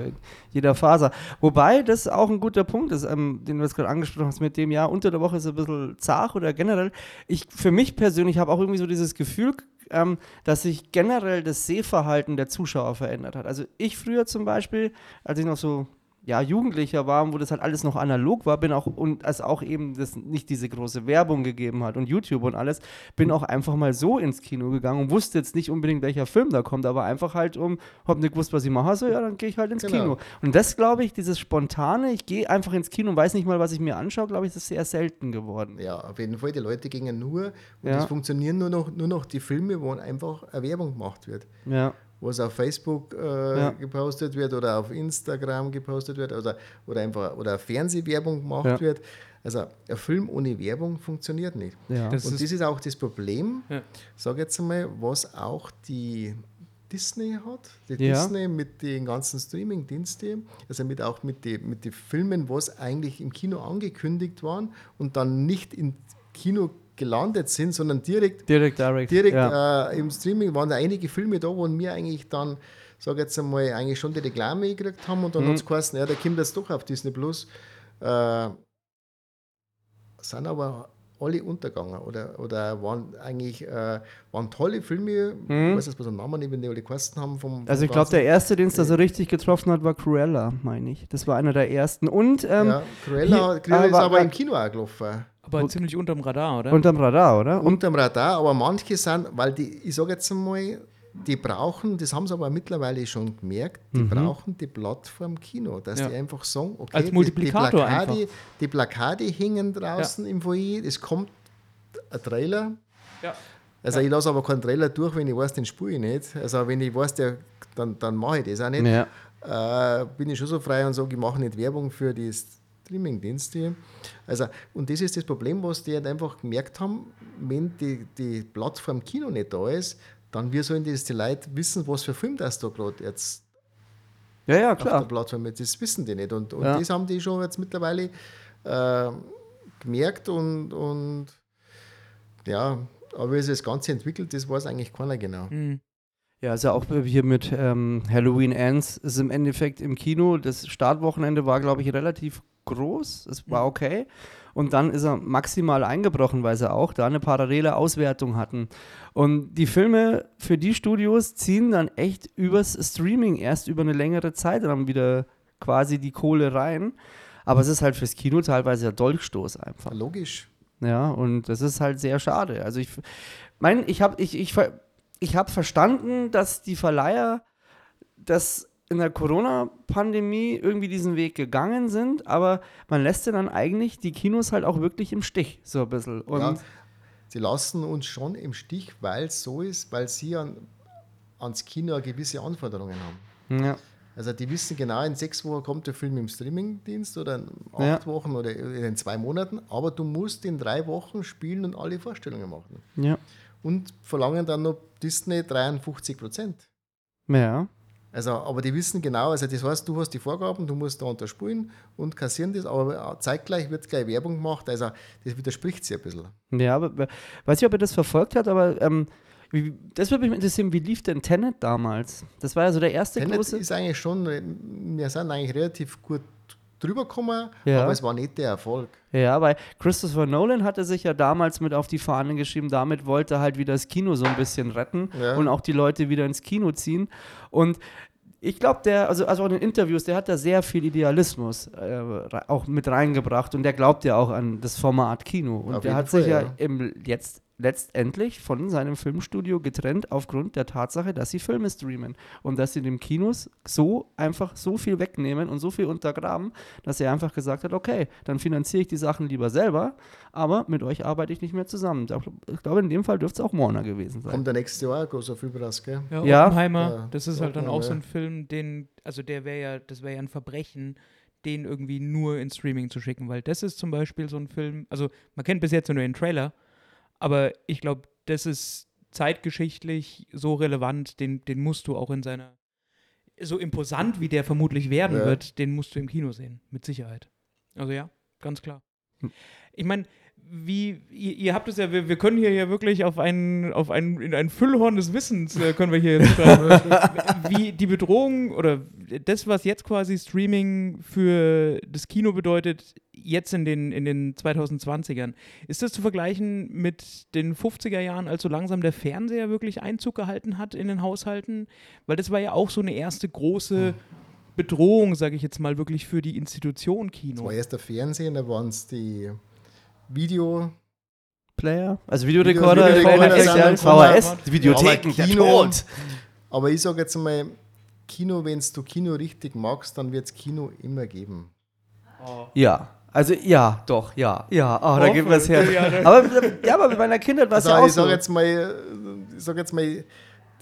jeder Faser. Wobei das auch ein guter Punkt ist, ähm, den du jetzt gerade angesprochen hast, mit dem, ja, unter der Woche ist es ein bisschen zart oder generell. Ich, für mich persönlich habe auch irgendwie so dieses Gefühl, ähm, dass sich generell das Sehverhalten der Zuschauer verändert hat. Also ich früher zum Beispiel, als ich noch so ja, Jugendlicher war, wo das halt alles noch analog war, bin auch, und als auch eben das nicht diese große Werbung gegeben hat und YouTube und alles, bin auch einfach mal so ins Kino gegangen und wusste jetzt nicht unbedingt, welcher Film da kommt, aber einfach halt um, hab nicht gewusst, was ich mache, so ja, dann gehe ich halt ins Genau. Kino. Und das glaube ich, dieses spontane, ich gehe einfach ins Kino und weiß nicht mal, was ich mir anschaue, glaube ich, das ist sehr selten geworden. Ja, auf jeden Fall. Die Leute gingen nur, und Ja. es funktionieren nur noch, nur noch die Filme, wo einfach eine Werbung gemacht wird. Ja, Was auf Facebook äh, Ja. gepostet wird oder auf Instagram gepostet wird oder, oder einfach oder Fernsehwerbung gemacht Ja. wird. Also ein Film ohne Werbung funktioniert nicht. ja. Das und ist- das ist auch das Problem, Ja. sage jetzt einmal, was auch die Disney hat. Die Ja. Disney mit den ganzen Streaming-Diensten, also mit auch mit den mit die Filmen, was eigentlich im Kino angekündigt waren und dann nicht im Kino gelandet sind, sondern direkt, direkt, direkt. direkt ja. äh, im Streaming waren da einige Filme da, wo wir eigentlich dann, sage jetzt einmal, eigentlich schon die Reklame gekriegt haben und dann Mhm. hat es geheißen, ja, der kommt jetzt doch auf Disney Plus. Äh, sind aber alle untergegangen oder, oder waren eigentlich äh, waren tolle Filme, Mhm. ich weiß jetzt, was den Namen nicht, wenn die alle gekostet haben. Vom, Also vom ich glaube, der erste, den es da so richtig getroffen hat, war Cruella, meine ich. Das war einer der ersten. Und ähm, ja, Cruella, hier- Cruella ist aber- aber im Kino auch gelaufen. aber ziemlich unterm Radar, oder? unterm Radar, oder? Und Unterm Radar, aber manche sind, weil die, ich sage jetzt einmal, die brauchen, das haben sie aber mittlerweile schon gemerkt, die Mhm. brauchen die Plattform Kino, dass Ja. die einfach sagen, okay, Als die- Multiplikator die Plakate, einfach. die Plakate hängen draußen im Foyer, es kommt ein Trailer. Ja. Also ich lasse aber keinen Trailer durch, wenn ich weiß, den spüre ich nicht. Also wenn ich weiß, der, dann, dann mache ich das auch nicht. ja. Äh, bin ich schon so frei und sage, ich mache nicht Werbung für die Streaming-Dienste. Also, und das ist das Problem, was die halt einfach gemerkt haben, wenn die, die Plattform Kino nicht da ist, dann wie sollen das die Leute wissen, was für Film das da gerade jetzt ja, ja, auf der klar. Plattform ist. Das wissen die nicht. Und, und Ja. das haben die schon jetzt mittlerweile äh, gemerkt und, und ja, aber wie sich das Ganze entwickelt, das weiß eigentlich keiner genau. Mhm. Ja, also auch hier mit ähm, Halloween Ends ist im Endeffekt im Kino. Das Startwochenende war, glaube ich, relativ groß. Es war okay. Und dann ist er maximal eingebrochen, weil sie auch da eine parallele Auswertung hatten. Und die Filme für die Studios ziehen dann echt übers Streaming erst über eine längere Zeit dann wieder quasi die Kohle rein. Aber es ist halt fürs Kino teilweise ein Dolchstoß einfach. Logisch. Ja, und das ist halt sehr schade. Also ich meine, ich habe ich, ich, ich hab verstanden, dass die Verleiher das in der Corona-Pandemie irgendwie diesen Weg gegangen sind, aber man lässt ja dann eigentlich die Kinos halt auch wirklich im Stich, so ein bisschen. Und ja, sie lassen uns schon im Stich, weil es so ist, weil sie an, ans Kino gewisse Anforderungen haben. ja, Also die wissen genau, in sechs Wochen kommt der Film im Streamingdienst oder in acht Ja. Wochen oder in zwei Monaten, aber du musst in drei Wochen spielen und alle Vorstellungen machen. ja, Und verlangen dann noch Disney 53 Prozent. ja, Also, aber die wissen genau, also das heißt, du hast die Vorgaben, du musst da unterspulen und kassieren das, aber zeitgleich wird gleich Werbung gemacht, also das widerspricht sich ein bisschen. ja, aber äh, weiß nicht, ob ihr das verfolgt habt, aber ähm, das würde mich interessieren, wie lief denn Tenet damals? Das war ja so der erste Tenet große. ist eigentlich schon, wir sind eigentlich relativ gut drüber gekommen, Ja. aber es war nicht der Erfolg. Ja, weil Christopher Nolan hatte sich ja damals mit auf die Fahne geschrieben, damit wollte er halt wieder das Kino so ein bisschen retten Ja. und auch die Leute wieder ins Kino ziehen. Und ich glaube, der, also, also auch in den Interviews, der hat da sehr viel Idealismus äh, auch mit reingebracht und der glaubt ja auch an das Format Kino. Und Auf der hat sich Fall, ja, ja. Im, jetzt letztendlich von seinem Filmstudio getrennt aufgrund der Tatsache, dass sie Filme streamen und dass sie dem Kinos so einfach so viel wegnehmen und so viel untergraben, dass er einfach gesagt hat, okay, dann finanziere ich die Sachen lieber selber, aber mit euch arbeite ich nicht mehr zusammen. Ich glaube, in dem Fall dürfte es auch Warner gewesen sein. Kommt der nächste Jahr großer Film raus, gell? Ja, Ja. Oppenheimer, Ja, das ist halt dann auch so ein. Film, den, also der wäre ja, das wäre ja ein Verbrechen, den irgendwie nur in Streaming zu schicken, weil das ist zum Beispiel so ein Film, also man kennt bis jetzt nur den Trailer, aber ich glaube, das ist zeitgeschichtlich so relevant, den, den musst du auch in seiner, so imposant wie der vermutlich werden Ja. wird, den musst du im Kino sehen, mit Sicherheit. Also ja, ganz klar. Hm. Ich meine, wie, ihr, ihr habt es ja, wir, wir können hier ja wirklich auf ein, auf ein, in ein Füllhorn des Wissens äh, können wir hier schreiben. wie die Bedrohung oder das, was jetzt quasi Streaming für das Kino bedeutet, jetzt in den, in den 2020ern. Ist das zu vergleichen mit den 50er Jahren, als so langsam der Fernseher wirklich Einzug gehalten hat in den Haushalten? Weil das war ja auch so eine erste große Bedrohung, sage ich jetzt mal, wirklich für die Institution Das Kino. war erst der Fernsehen, da waren es die Video. Player, also Videorekorder, Videorekorder VHS, ja, Videotheken, Aber der Kino- Tod. Aber ich sage jetzt mal, Kino, wenn du Kino richtig magst, dann wird es Kino immer geben. Ja, also ja, doch, ja, ja, oh, da gibt es her. ja, aber, ja, aber mit meiner Kindheit war es Also ja auch ich sage so. jetzt mal, ich sag jetzt mal,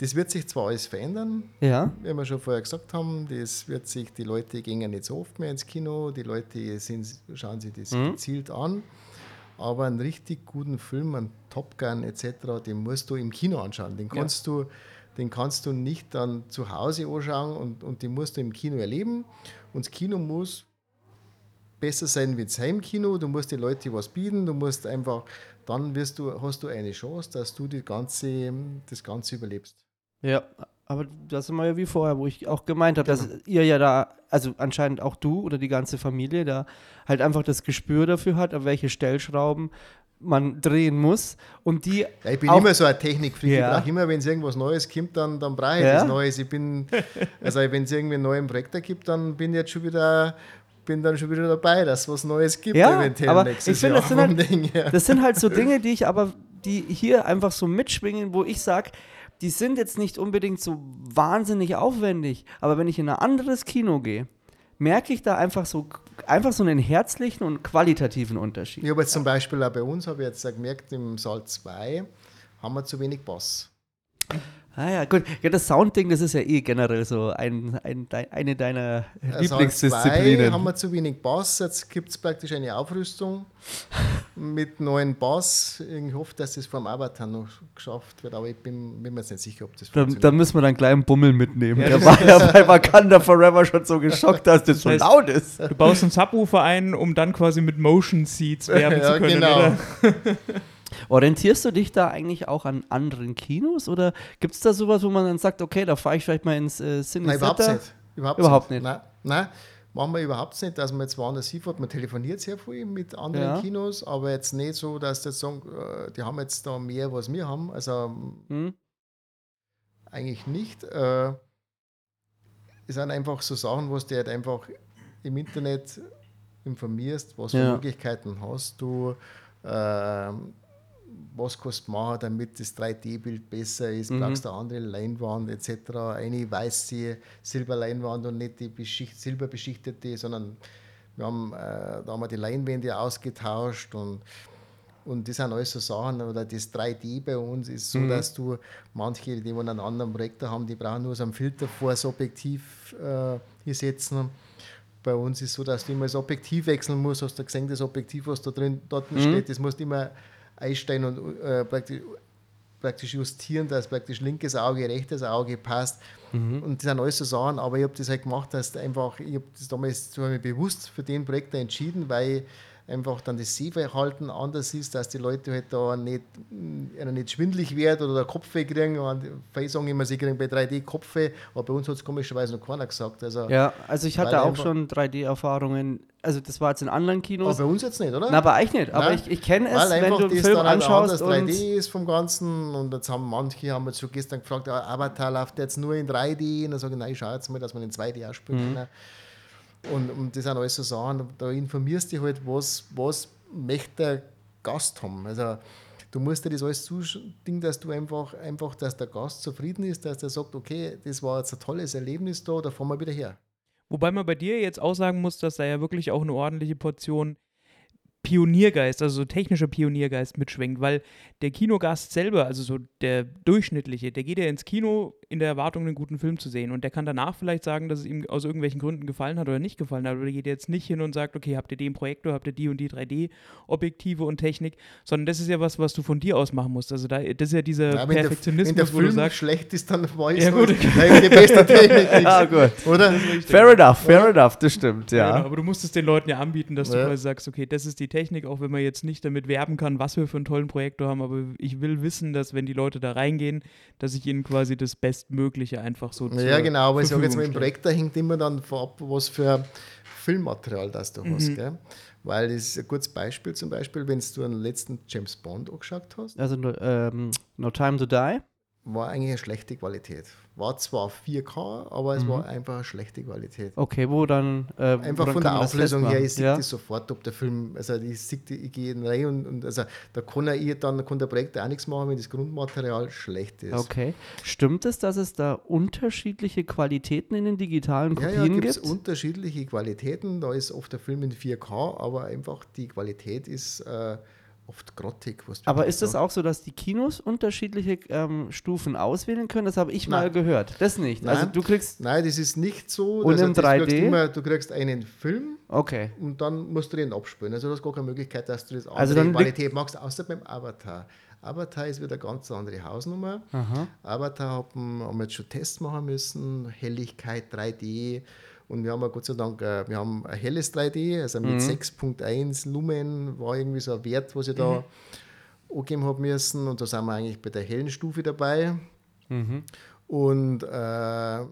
das wird sich zwar alles verändern, Ja, wie wir schon vorher gesagt haben, das wird sich, die Leute gehen nicht so oft mehr ins Kino, die Leute sind, schauen sich das Mhm. gezielt an. Aber einen richtig guten Film, einen Top Gun etc., den musst du im Kino anschauen. Den kannst, du, den kannst du nicht dann zu Hause anschauen und, und den musst du im Kino erleben. Und das Kino muss besser sein wie das Heimkino. Du musst den Leuten was bieten, du musst einfach, dann wirst du, hast du eine Chance, dass du die ganze, das Ganze überlebst. ja, aber das sind wir ja wie vorher, wo ich auch gemeint habe, dass ihr ja da, also anscheinend auch du oder die ganze Familie da halt einfach das Gespür dafür hat, auf welche Stellschrauben man drehen muss und die Ja, ich bin immer so ein Technikfreak. Ja. Ich brauche immer, wenn es irgendwas Neues gibt, dann, dann brauche ich Ja. das Neues. Ich bin, also wenn es irgendwie einen neuen Projektor gibt, dann bin ich jetzt schon wieder, bin dann schon wieder dabei, dass es was Neues gibt, Ja, eventuell aber nächstes ich finde, das sind halt-. Das sind halt so Dinge, die ich aber, die hier einfach so mitschwingen, wo ich sage, die sind jetzt nicht unbedingt so wahnsinnig aufwendig, aber wenn ich in ein anderes Kino gehe, merke ich da einfach so, einfach so einen herzlichen und qualitativen Unterschied. Ich habe jetzt zum Beispiel auch bei uns, habe ich jetzt gemerkt, im Saal 2 haben wir zu wenig Bass. Ah ja, gut. Ja, das Soundding, das ist ja eh generell so ein, ein, eine deiner 2 Lieblingsdisziplinen. haben wir zu wenig Bass. Jetzt gibt es praktisch eine Aufrüstung mit neuen Bass. Ich hoffe, dass das vom Avatar noch geschafft wird, aber ich bin, bin mir jetzt nicht sicher, ob das Da, funktioniert. da müssen wir dann gleich einen Bummel mitnehmen. Ja, Der das war ja bei Wakanda Forever schon so geschockt, dass das so heißt- laut ist. Du baust einen Subwoofer ein, um dann quasi mit Motion Seats werben Ja, zu können, genau. Orientierst du dich da eigentlich auch an anderen Kinos oder gibt es da sowas, wo man dann sagt, okay, da fahre ich vielleicht mal ins äh, Cine Nein, überhaupt nicht. Überhaupt, Überhaupt nicht. Nein, nein, machen wir überhaupt nicht, dass man jetzt woanders hinfährt. Man telefoniert sehr viel mit anderen Ja. Kinos, aber jetzt nicht so, dass das sagen, äh, die haben jetzt da mehr, was wir haben. Also Hm? eigentlich nicht. Äh, es sind einfach so Sachen, wo du halt einfach im Internet informierst, was für Ja. Möglichkeiten hast du, ähm, was kannst du machen, damit das 3D-Bild besser ist, Mhm. brauchst du eine andere Leinwand etc. Eine weiße Silberleinwand und nicht die beschicht, silberbeschichtete, sondern wir haben, äh, da haben wir die Leinwände ausgetauscht und und das sind alles so Sachen, oder das 3D bei uns ist so, dass du manche, die wollen einen anderen Projektor haben, die brauchen nur so einen Filter vor das Objektiv äh, hier setzen. Bei uns ist so, dass du immer das Objektiv wechseln musst. Hast du gesehen, das Objektiv, was da drin dort steht, das musst du immer einstellen und äh, praktisch, praktisch justieren, dass praktisch linkes Auge, rechtes Auge passt. Und das sind alles so Sachen, aber ich habe das halt gemacht, dass einfach, ich habe das damals bewusst für den Projekt entschieden, weil einfach dann das Sehverhalten anders ist, dass die Leute halt da nicht, nicht schwindlig wird oder der Kopfweh kriegen. Und viele sagen immer, sie kriegen bei 3D Kopfweh, aber bei uns hat es komischerweise noch keiner gesagt. Also, Ja, also ich hatte auch schon 3D-Erfahrungen. Also das war jetzt in anderen aber Kinos. bei uns jetzt nicht, oder? Na, bei euch nicht. Aber Nein, ich, ich kenne es, Weil wenn einfach du einen das Film dann halt anschaust anders und 3D ist vom Ganzen und jetzt haben manche haben jetzt schon gestern gefragt, ah, Avatar läuft jetzt nur in 3D und dann sage ich, nein, ich schau jetzt mal, dass man in 2D auch spielen Mhm. kann. Und, und das sind alles so Sachen, da informierst du dich halt, was, was möchte der Gast haben. Also du musst dir das alles zustimmen, dass du einfach, einfach, dass der Gast zufrieden ist, dass der sagt, okay, das war jetzt ein tolles Erlebnis da, da fahren wir wieder her. Wobei man bei dir jetzt auch sagen muss, dass da ja wirklich auch eine ordentliche Portion Pioniergeist, also so technischer Pioniergeist mitschwingt, weil der Kinogast selber, also so der durchschnittliche, der geht ja ins Kino in der Erwartung, einen guten Film zu sehen und der kann danach vielleicht sagen, dass es ihm aus irgendwelchen Gründen gefallen hat oder nicht gefallen hat, aber der geht jetzt nicht hin und sagt, okay, habt ihr den Projektor, habt ihr die und die 3D-Objektive und Technik, sondern das ist ja was, was du von dir aus machen musst. Also da, das ist ja dieser Ja, wenn der- Perfektionismus, wenn der wo du Film sagst, schlecht ist, dann war ich Ja, gut. die beste Technik. Ja, gut. Oder? Fair enough, fair enough, das stimmt, Ja. ja. Genau, aber du musst es den Leuten ja anbieten, dass du Ja. quasi sagst, okay, das ist die Technik, auch wenn man jetzt nicht damit werben kann, was wir für einen tollen Projektor haben, aber ich will wissen, dass wenn die Leute da reingehen, dass ich ihnen quasi das Bestmögliche einfach so Ja, genau, aber ich sage jetzt mal, im Verfügung Projekt, da hängt immer dann vorab, was für Filmmaterial das du hast. Gell? Weil das ist ein gutes Beispiel, zum Beispiel, wenn du einen letzten James Bond angeschaut hast, Also ähm, No Time to Die. War eigentlich eine schlechte Qualität. War zwar 4K, aber es war einfach eine schlechte Qualität. Okay, wo dann. Äh, Einfach woran von der Auflösung her, ich sehe ja? das sofort, ob der Film, also ich sehe, die- ich gehe rein und, und also da kann er dann kann der Projektor auch nichts machen, wenn das Grundmaterial schlecht ist. Okay. Stimmt es, dass es da unterschiedliche Qualitäten in den digitalen Ja, Kopien ja, gibt es gibt? unterschiedliche Qualitäten. Da ist oft der Film in 4K, aber einfach die Qualität ist äh, oft grottig. Aber ist es auch so, dass die Kinos unterschiedliche ähm, Stufen auswählen können? Das habe ich mal Nein. gehört. Das nicht. Nein. Also du kriegst. Nein, das ist nicht so. Und Also im das 3D? Kriegst immer, du kriegst einen Film Okay. und dann musst du den abspielen. Also du hast gar keine Möglichkeit, dass du das Also liegt- Qualität machst, außer beim Avatar. Avatar ist wieder eine ganz andere Hausnummer. Aha. Avatar haben, haben wir jetzt schon Tests machen müssen, Helligkeit 3D. Und wir haben ja Gott sei Dank, äh, wir haben ein helles 3D, also mit 6.1 Lumen war irgendwie so ein Wert, was ich da angeben habe müssen. Und da sind wir eigentlich bei der hellen Stufe dabei. Und äh,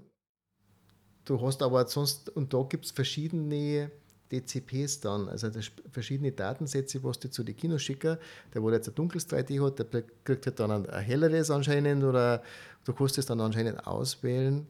du hast aber sonst, und da gibt es verschiedene DCPs dann, also verschiedene Datensätze, was die zu den Kinos schicken. Der, wo jetzt ein dunkles 3D hat, der kriegt halt dann ein, ein helleres anscheinend oder du kannst es dann anscheinend auswählen.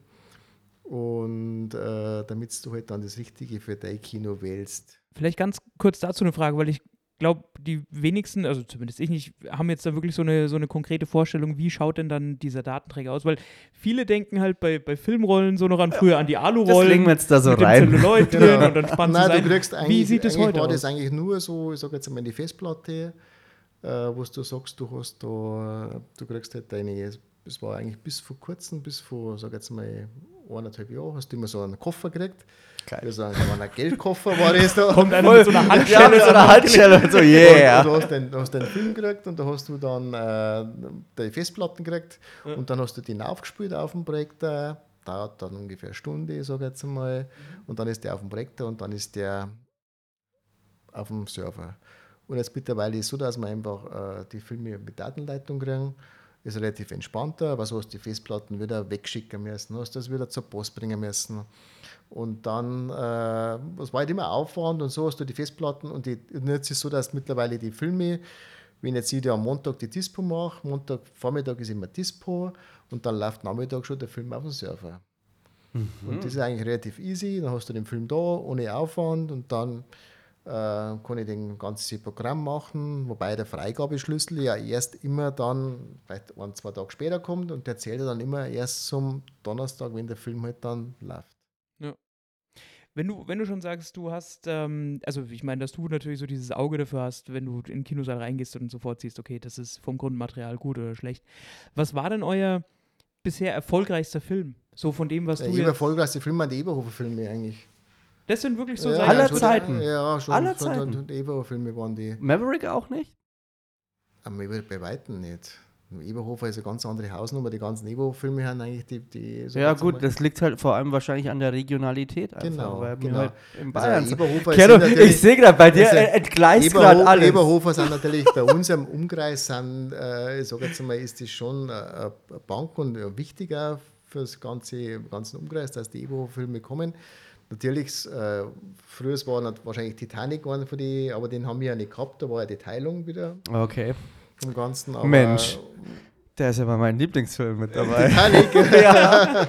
Und äh, damit du halt dann das Richtige für dein Kino wählst. Vielleicht ganz kurz dazu eine Frage, weil ich glaube, die wenigsten, also zumindest ich nicht, haben jetzt da wirklich so eine, so eine konkrete Vorstellung, wie schaut denn dann dieser Datenträger aus? Weil viele denken halt bei, bei Filmrollen so noch an früher an die Das Alu-Rollen. legen wir jetzt da so rein. Drin Genau. und dann spannst Nein, du kriegst eigentlich, Wie sieht es eigentlich heute war aus? das eigentlich nur so, ich sage jetzt einmal die Festplatte, äh, wo du sagst, du hast da, du kriegst halt deine, es war eigentlich bis vor kurzem, bis vor, sag jetzt mal, eineinhalb Jahren, hast du immer so einen Koffer gekriegt. Geil. Also ein, ein Geldkoffer war das da. Kommt einer mit so einer Handschelle. Ja, mit so einer Handschelle und so, yeah. Und, und du hast den, du hast den Film gekriegt und da hast du dann äh, die Festplatten gekriegt und dann hast du den aufgespielt auf dem Projektor. Dauert dann ungefähr eine Stunde, sage ich jetzt einmal. Und dann ist der auf dem Projektor und dann ist der auf dem Server. Und jetzt mittlerweile ist es so, dass wir einfach äh, die Filme mit Datenleitung kriegen. Ist relativ entspannter, aber so hast du die Festplatten wieder wegschicken müssen, hast das wieder zur Post bringen müssen. Und dann, äh, das war halt immer Aufwand und so hast du die Festplatten und, die, und jetzt ist es so, dass mittlerweile die Filme, wenn jetzt ich am Montag die Dispo mache, Montag Vormittag ist immer Dispo und dann läuft Nachmittag schon der Film auf dem Server. Und das ist eigentlich relativ easy, dann hast du den Film da, ohne Aufwand und dann äh, kann ich den ganzen Programm machen, wobei der Freigabeschlüssel ja erst immer dann, vielleicht ein, zwei Tage später kommt und der zählt ja dann immer erst zum Donnerstag, wenn der Film halt dann läuft. Wenn du, wenn du schon sagst, du hast, ähm, also ich meine, dass du natürlich so dieses Auge dafür hast, wenn du in den Kinosaal reingehst und sofort siehst, okay, das ist vom Grundmaterial gut oder schlecht. Was war denn euer bisher erfolgreichster Film? So von dem, was Der du jetzt. erfolgreichste Film an die Eberhofer-Filme eigentlich. Das sind wirklich so Ja, Sachen, Aller Zeiten. Ja, schon. Aller Zeiten. Die Eberhofer-Filme waren die. Maverick auch nicht? Aber bei Weitem nicht. Eberhofer ist eine ganz andere Hausnummer. Die ganzen Eberhofer-Filme haben eigentlich die. die so Ja, gut, das liegt halt vor allem wahrscheinlich an der Regionalität. Einfach, Genau, weil wir genau. halt in Also Bayern. Eberhofer sind natürlich- ich sehe gerade, bei dir Also, entgleist gerade alles. Eberhofer sind natürlich bei uns im Umkreis, sind, äh, ich sage jetzt mal, ist das schon äh, eine Bank und wichtiger für das ganze ganzen Umkreis, dass die Eberhofer-Filme kommen. Natürlich, äh, früher war wahrscheinlich Titanic einer von die, aber den haben wir ja nicht gehabt, da war ja die Teilung wieder Okay. vom Ganzen. Aber, Mensch. Der ist ja bei meinem Lieblingsfilm mit dabei. Titanic. ja.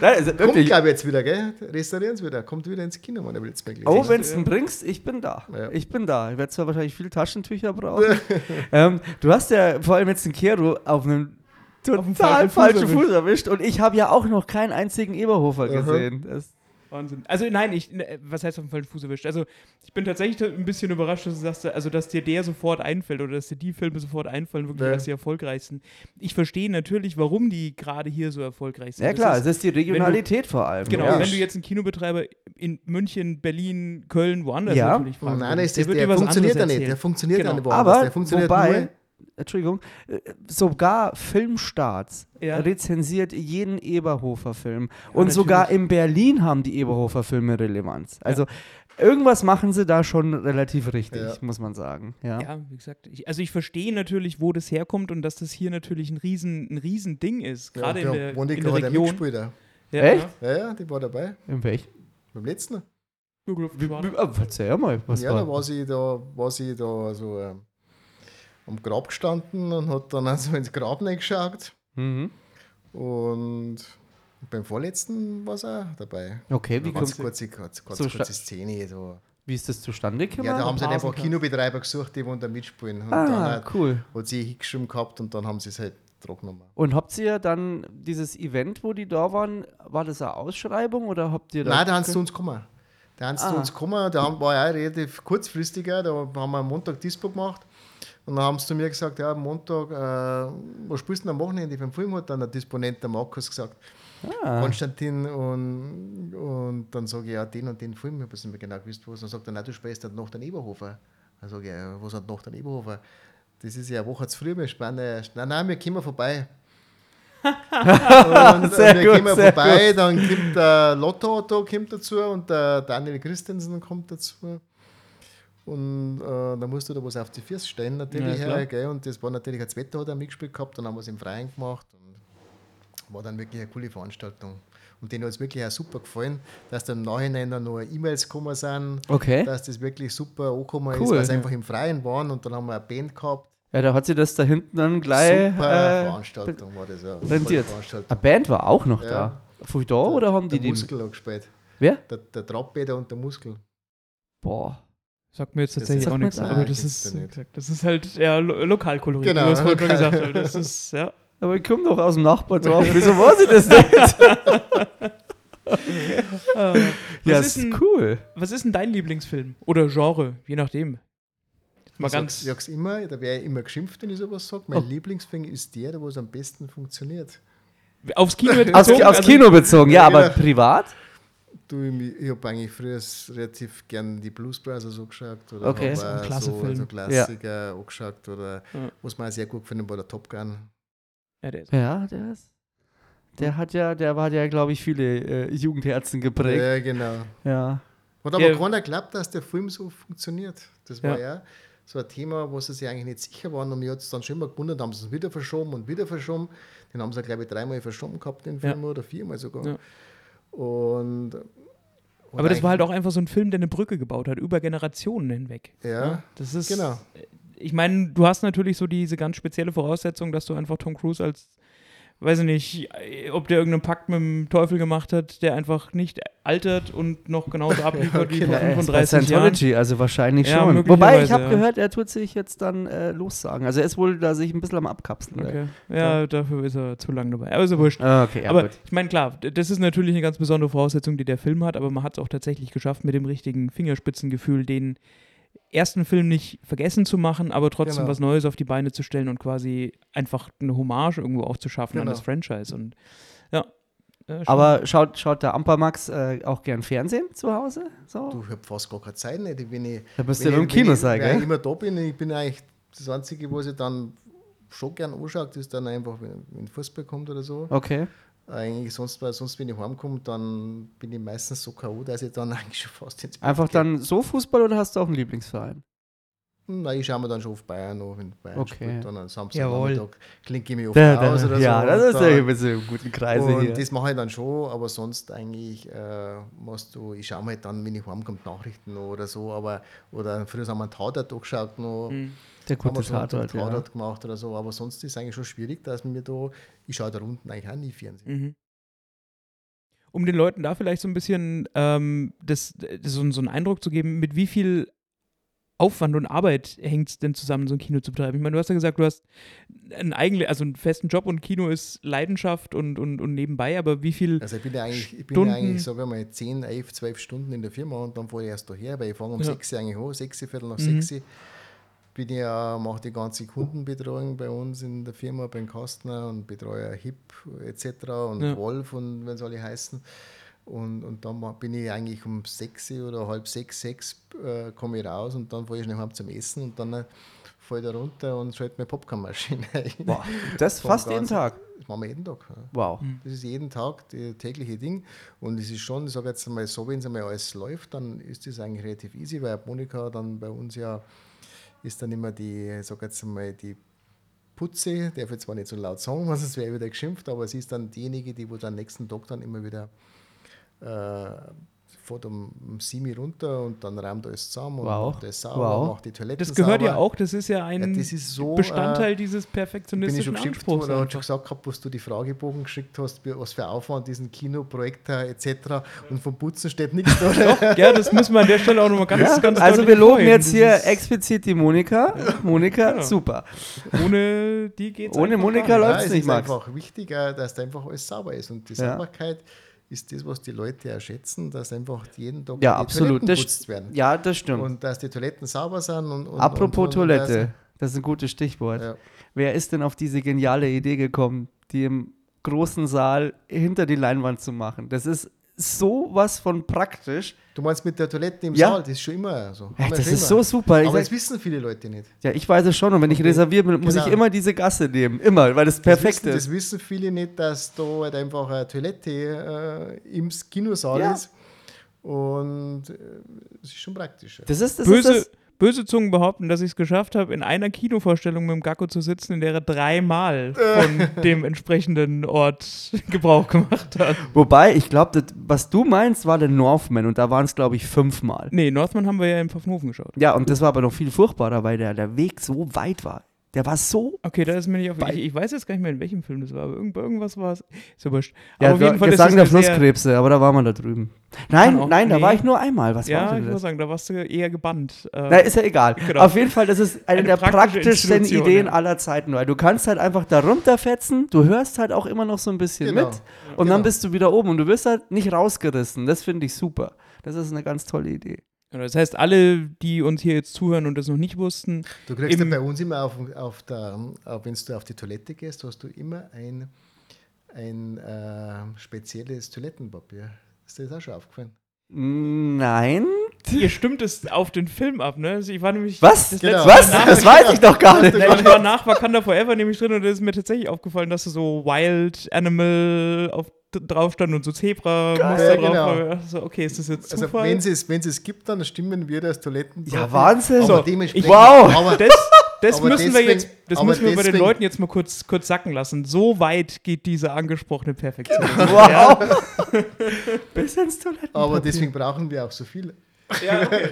Nein, also Kommt, glaube ich, jetzt wieder, gell? Restaurieren es wieder. Kommt wieder ins Kino, meine Blitzbäckle. Oh, wenn du ihn bringst, ich bin da. Ja. Ich bin da. Ich werde zwar wahrscheinlich viel Taschentücher brauchen. ähm, du hast ja vor allem jetzt den Kero auf einem total falschen Fuß erwischt. Und ich habe ja auch noch keinen einzigen Eberhofer gesehen. Das, Wahnsinn. Also nein, ich, ne, was heißt auf dem falschen Fuß erwischt? Also ich bin tatsächlich ein bisschen überrascht, dass du sagst, also dass dir der sofort einfällt oder dass dir die Filme sofort einfallen, wirklich Ja. als die erfolgreichsten. Ich verstehe natürlich, warum die gerade hier so erfolgreich sind. ja klar, ist, es ist die Regionalität vor allem. Genau, ja. wenn du jetzt einen Kinobetreiber in München, Berlin, Köln, woanders Ja. natürlich fragst, Nein, ist der der dir was funktioniert ja nicht. Der funktioniert Genau. ja nicht woanders. Aber der funktioniert wobei, nur. Entschuldigung, äh, sogar Filmstarts Ja. rezensiert jeden Eberhofer-Film. Und natürlich. sogar in Berlin haben die Eberhofer-Filme Relevanz. Also irgendwas machen sie da schon relativ richtig, Ja. muss man sagen. Ja. Ja, wie gesagt, ich, also ich verstehe natürlich, wo das herkommt und dass das hier natürlich ein riesen, ein riesen Ding ist, gerade in der, in Monika der hat ja Region. auch. Ja, Echt? Ja, ja, die war dabei. In welchem? Beim letzten. Ja. Wie, wie, ah, erzähl mal, was ja, war? da war sie da, war sie da so ähm, am Grab gestanden und hat dann also ins Grab reingeschaut. Mhm. Und beim vorletzten war sie auch dabei. Okay, wie, kommt, kurze, ganz, ganz So kurze Szene. So. wie ist das zustande gekommen? Ja, da haben sie dann einfach. Kinobetreiber gesucht, die wollen da mitspielen. Und Ah, dann hat, cool. hat sie hingeschrieben gehabt und dann haben sie es halt genommen. Und habt ihr dann dieses Event, wo die da waren, war das eine Ausschreibung oder habt ihr da. Nein, da haben sie zu uns gekommen. Da haben sie Ah. zu uns gekommen, da haben, war ja relativ kurzfristiger, da haben wir am Montag Dispo gemacht. Und dann haben sie zu mir gesagt, ja, am Montag, äh, was spielst du denn am Wochenende für einen Film? Hat dann der Disponent, der Markus, gesagt, Ah. Konstantin. Und, und dann sage ich, ja, den und den Film, ich habe es nicht mehr genau gewusst, was. Dann sagt er, nein, du spielst dann noch den Eberhofer. Dann sage ich, ja, was hat noch den Eberhofer? Das ist ja eine Woche zu früh, wir spannen. Nein, nein, wir kommen vorbei. und äh, wir gut, kommen sehr vorbei, dann kommt der Lotto Otto kommt dazu und der Daniel Christensen kommt dazu. Und äh, dann musst du da was auf die Füße stellen, natürlich. Ja, her, gell? Und das war natürlich, das Wetter hat er mitgespielt gehabt, dann haben wir es im Freien gemacht. Und war dann wirklich eine coole Veranstaltung. Und denen hat es wirklich auch super gefallen, dass da im Nachhinein dann noch E-Mails gekommen sind, Okay. dass das wirklich super angekommen ist, Cool. weil sie einfach im Freien waren und dann haben wir eine Band gehabt. Ja, da hat sie das da hinten dann gleich. super Äh, Veranstaltung war das ja. Veranstaltung. eine Band war auch noch Ja. da. Von da oder haben die der die. Muskel hat gespielt. Wer? Der, der Trappeter und der Muskel. Boah. Sagt mir jetzt Das tatsächlich auch mir nichts, aber Ah, das ist, du das ist halt ja, lo Lokalkolorit, Genau, schon lokal. gesagt haben. Das ist, ja. Aber ich komme doch aus dem Nachbardorf. Wieso weiß ich das nicht? Äh, ja, was, ist ist denn, cool. was ist denn dein Lieblingsfilm? Oder Genre, je nachdem. Mal ich ganz. sag's, ich sag's immer, da wäre ich immer geschimpft, wenn ich sowas sage. Mein Oh. Lieblingsfilm ist der, wo es am besten funktioniert. Aufs Kino bezogen, aufs also- Kino bezogen, ja, Ja, aber genau. privat? Du, ich, ich habe eigentlich früher relativ gern die Blues Brothers angeschaut. Oder Okay. hab Das ist ein auch klasse so, Film. so Klassiker angeschaut. Oder Ja. was man auch sehr gut gefunden war der Top Gun. Ja, der ist Ja, der ist. Der hat ja, der war ja, glaube ich, viele äh, Jugendherzen geprägt. Ja, genau. Ja. Hat aber Ja. keiner geglaubt, dass der Film so funktioniert. Das war Ja. ja, so ein Thema, wo sie sich eigentlich nicht sicher waren. Und mir hat es dann schon immer gewundert, haben sie es wieder verschoben und wieder verschoben. Den haben sie, glaube ich, dreimal verschoben gehabt, den Ja. Film, oder viermal sogar. Und, und Aber das war halt auch einfach so ein Film, der eine Brücke gebaut hat, über Generationen hinweg. Ja, Das ist. genau. Ich meine, du hast natürlich so diese ganz spezielle Voraussetzung, dass du einfach Tom Cruise als, weiß ich nicht, äh, ob der irgendeinen Pakt mit dem Teufel gemacht hat, der einfach nicht altert und noch genauso abliefert wie genau. vor Ja, er ist bei 35 Jahren. Scientology, also wahrscheinlich Ja, schon. Wobei, ich habe ja. gehört, er tut sich jetzt dann äh, lossagen. Also er ist wohl da sich ein bisschen am Abkapseln. Okay. Ja, dafür ist er zu lang dabei. Aber ist ja wurscht. Ah, okay, ja, aber gut. ich meine, klar, das ist natürlich eine ganz besondere Voraussetzung, die der Film hat, aber man hat es auch tatsächlich geschafft, mit dem richtigen Fingerspitzengefühl den ersten Film nicht vergessen zu machen, aber trotzdem Genau. was Neues auf die Beine zu stellen und quasi einfach eine Hommage irgendwo auch zu schaffen an Genau. das Franchise. Und ja. äh, Aber schaut, schaut der Ampermax äh, auch gern Fernsehen zu Hause? So? Du, ich habe fast gar keine Zeit nicht. Wenn ich, da müsst wenn ihr im Kino sein, wenn ich gell? immer da bin, ich bin eigentlich das Einzige, was ich dann schon gern anschaue, ist dann einfach, wenn, wenn Fußball kommt oder so. Okay. Eigentlich sonst, weil sonst, wenn ich heimkomme, dann bin ich meistens so K.O., dass ich dann eigentlich schon fast ins Bett Einfach gehe. dann so Fußball oder hast du auch einen Lieblingsverein? Nein, ich schaue mir dann schon auf Bayern an, wenn Bayern Okay. spielt. Dann am Samstag Jawohl. Nachmittag klinke ich mich oft Da, aus oder ja, so. das und ist ja immer so im guten Kreise und hier. das mache ich dann schon, aber sonst eigentlich äh, machst du, ich schaue mir halt dann, wenn ich heimkomme, Nachrichten noch oder so, aber oder früher haben wir einen Tatort angeschaut noch, Der haben wir gute Tatort, ja. Gemacht oder so, aber sonst ist es eigentlich schon schwierig, dass mir da, ich schaue da unten eigentlich auch nie Fernsehen. Mhm. Um den Leuten da vielleicht so ein bisschen ähm, das, das so, so einen Eindruck zu geben, mit wie viel Aufwand und Arbeit hängt es denn zusammen, so ein Kino zu betreiben? Ich meine, du hast ja gesagt, du hast einen eigenen, also einen festen Job und Kino ist Leidenschaft und, und, und nebenbei, aber wie viel Also ich bin ja eigentlich, ich bin ja eigentlich, sage ich mal, 10, 11, 12 Stunden in der Firma und dann fahre ich erst daher, weil ich fange um Ja. 6 Uhr eigentlich an, 6 Uhr, Viertel nach Mhm. 6 Uhr. Bin ja, mache die ganze Kundenbetreuung bei uns in der Firma, beim Kastner und betreue HIP etc. und Ja. Wolf und wenn sie alle heißen. Und, und dann bin ich eigentlich um 6 Uhr oder halb 6, 6 äh, komme ich raus und dann fahre ich schnell heim zum Essen und dann äh, fahre ich da runter und schalte meine Popcornmaschine ein. Boah, das fast jeden Tag. Das machen wir jeden Tag. Ja. Wow. Das ist jeden Tag das tägliche Ding. Und es ist schon, ich sage jetzt einmal so, wenn es einmal alles läuft, dann ist das eigentlich relativ easy, weil Monika dann bei uns ja ist dann immer die, sage jetzt einmal, die Putze, darf ich zwar nicht so laut sagen, was es wäre wieder geschimpft, aber sie ist dann diejenige, die wo dann nächsten Tag dann immer wieder äh, fährt um, um 7 Uhr runter und dann räumt alles zusammen und Wow. macht alles sauber, Wow. macht die Toilette Das gehört ja sauber. auch, das ist ja ein Ja, das ist so, Bestandteil äh, dieses bin ich perfektionistischen schon geschimpft Anspruchs. worden, hat einfach. schon gesagt gehabt, was du die Fragebogen geschickt hast, was für Aufwand diesen Kinoprojekt da etc. Und vom Putzen steht nichts da. Doch, ja, das müssen wir an der Stelle auch nochmal ganz, Ja, ganz also wir loben jetzt hier explizit die Monika. Monika, Genau. super. Ohne die geht's Ohne Monika gar nicht. läuft's es nicht, ist Max. einfach wichtig, äh, dass da einfach alles sauber ist. Und die Ja. Sauberkeit ist das, was die Leute auch schätzen, dass einfach jeden Tag Ja, die absolut. Toiletten Das, putzt werden. ja, das stimmt. Und dass die Toiletten sauber sind. Und, und, Apropos und, und, Toilette, das ist ein gutes Stichwort. Ja. Wer ist denn auf diese geniale Idee gekommen, die im großen Saal hinter die Leinwand zu machen? Das ist sowas von praktisch. Du meinst mit der Toilette im Ja. Saal, das ist schon immer so. Ja, das ist immer. so super. Ich Aber sag, das wissen viele Leute nicht. ja, ich weiß es schon. Und wenn ich Okay. reserviere, muss ich Genau. immer diese Gasse nehmen. Immer, weil das Das perfekt wissen, ist. Das wissen viele nicht, dass da halt einfach eine Toilette äh, im Kinosaal Ja. ist. Und äh, es ist schon praktisch. Das ist, das Böse, ist das. Böse Zungen behaupten, dass ich es geschafft habe, in einer Kinovorstellung mit dem Gacko zu sitzen, in der er dreimal Äh. von dem entsprechenden Ort Gebrauch gemacht hat. Wobei, ich glaube, was du meinst, war der Northman und da waren es, glaube ich, fünfmal. Nee, Northman haben wir ja in Pfaffenhofen geschaut. Ja, und das war aber noch viel furchtbarer, weil der, der Weg so weit war. Der war so. Okay, da ist mir nicht auf. Ich, ich weiß jetzt gar nicht mehr, in welchem Film das war, aber irgend, irgendwas war es. Ist ja wurscht. Ja, aber auf jeden Fall ist Gesang das der Flusskrebse, aber da waren wir da drüben. Nein, auch- nein, da nee. war ich nur einmal. Was Ja, war ich denn muss das? sagen, da warst du eher gebannt. Äh, Na, ist ja egal. Genau. Auf jeden Fall, das ist eine, Eine der praktischsten Ideen ja. aller Zeiten, weil du kannst halt einfach da runterfetzen, du hörst halt auch immer noch so ein bisschen Genau. mit und dann Genau. bist du wieder oben und du wirst halt nicht rausgerissen. Das finde ich super. Das ist eine ganz tolle Idee. Das heißt, alle, die uns hier jetzt zuhören und das noch nicht wussten, Du kriegst ja bei uns immer auf, auf der, wenn du auf die Toilette gehst, hast du immer ein, ein äh, spezielles Toilettenpapier. Ist dir das auch schon aufgefallen? Nein? ihr stimmt es auf den Film ab, ne? Also ich war nämlich. Was? Das Genau. Was? Nach- Das weiß ich doch gar nicht. Nein, ich war nach Wakanda Forever nämlich drin und da ist mir tatsächlich aufgefallen, dass da so Wild Animal auf, drauf stand und so Zebra-Muster Ja, drauf genau. war. Also, okay, ist das jetzt Also Zufall? wenn es, wenn es gibt, dann stimmen wir das Toilettenpapier. Ja, Wahnsinn. Aber So, dementsprechend, Wow. Aber, das das Aber müssen wir jetzt, das müssen wir bei den Leuten jetzt mal kurz, kurz sacken lassen. So weit geht diese angesprochene Perfektion. Wow. Bis ins Toilettenpapier. aber deswegen brauchen wir auch so viele. ja, okay.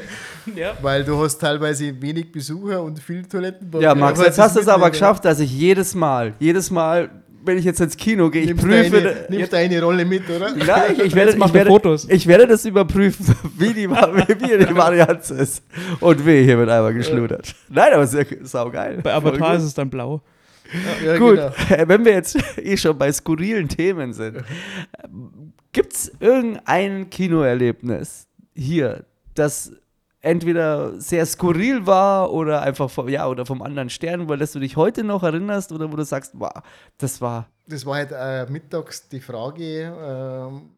ja. Weil du hast teilweise wenig Besucher und viel Toilettenpapier. Ja, Max, jetzt das hast du es aber geschafft, dass ich jedes Mal, jedes Mal, wenn ich jetzt ins Kino gehe, ich Nimmst prüfe. deine, nimmst deine Rolle mit, oder? Nein, ich, ich, werde, ich, werde, Fotos. ich werde das überprüfen, wie die, wie die Varianz ist. Und weh, hier wird einmal geschludert. Nein, aber sehr saugeil. Bei Avatar ist es dann blau. Ja, Gut, genau. wenn wir jetzt eh schon bei skurrilen Themen sind, gibt es irgendein Kinoerlebnis hier, das entweder sehr skurril war oder einfach vom, ja, oder vom anderen Stern, weil das du dich heute noch erinnerst oder wo du sagst, wow, das war. Das war halt äh, mittags die Frage. ähm,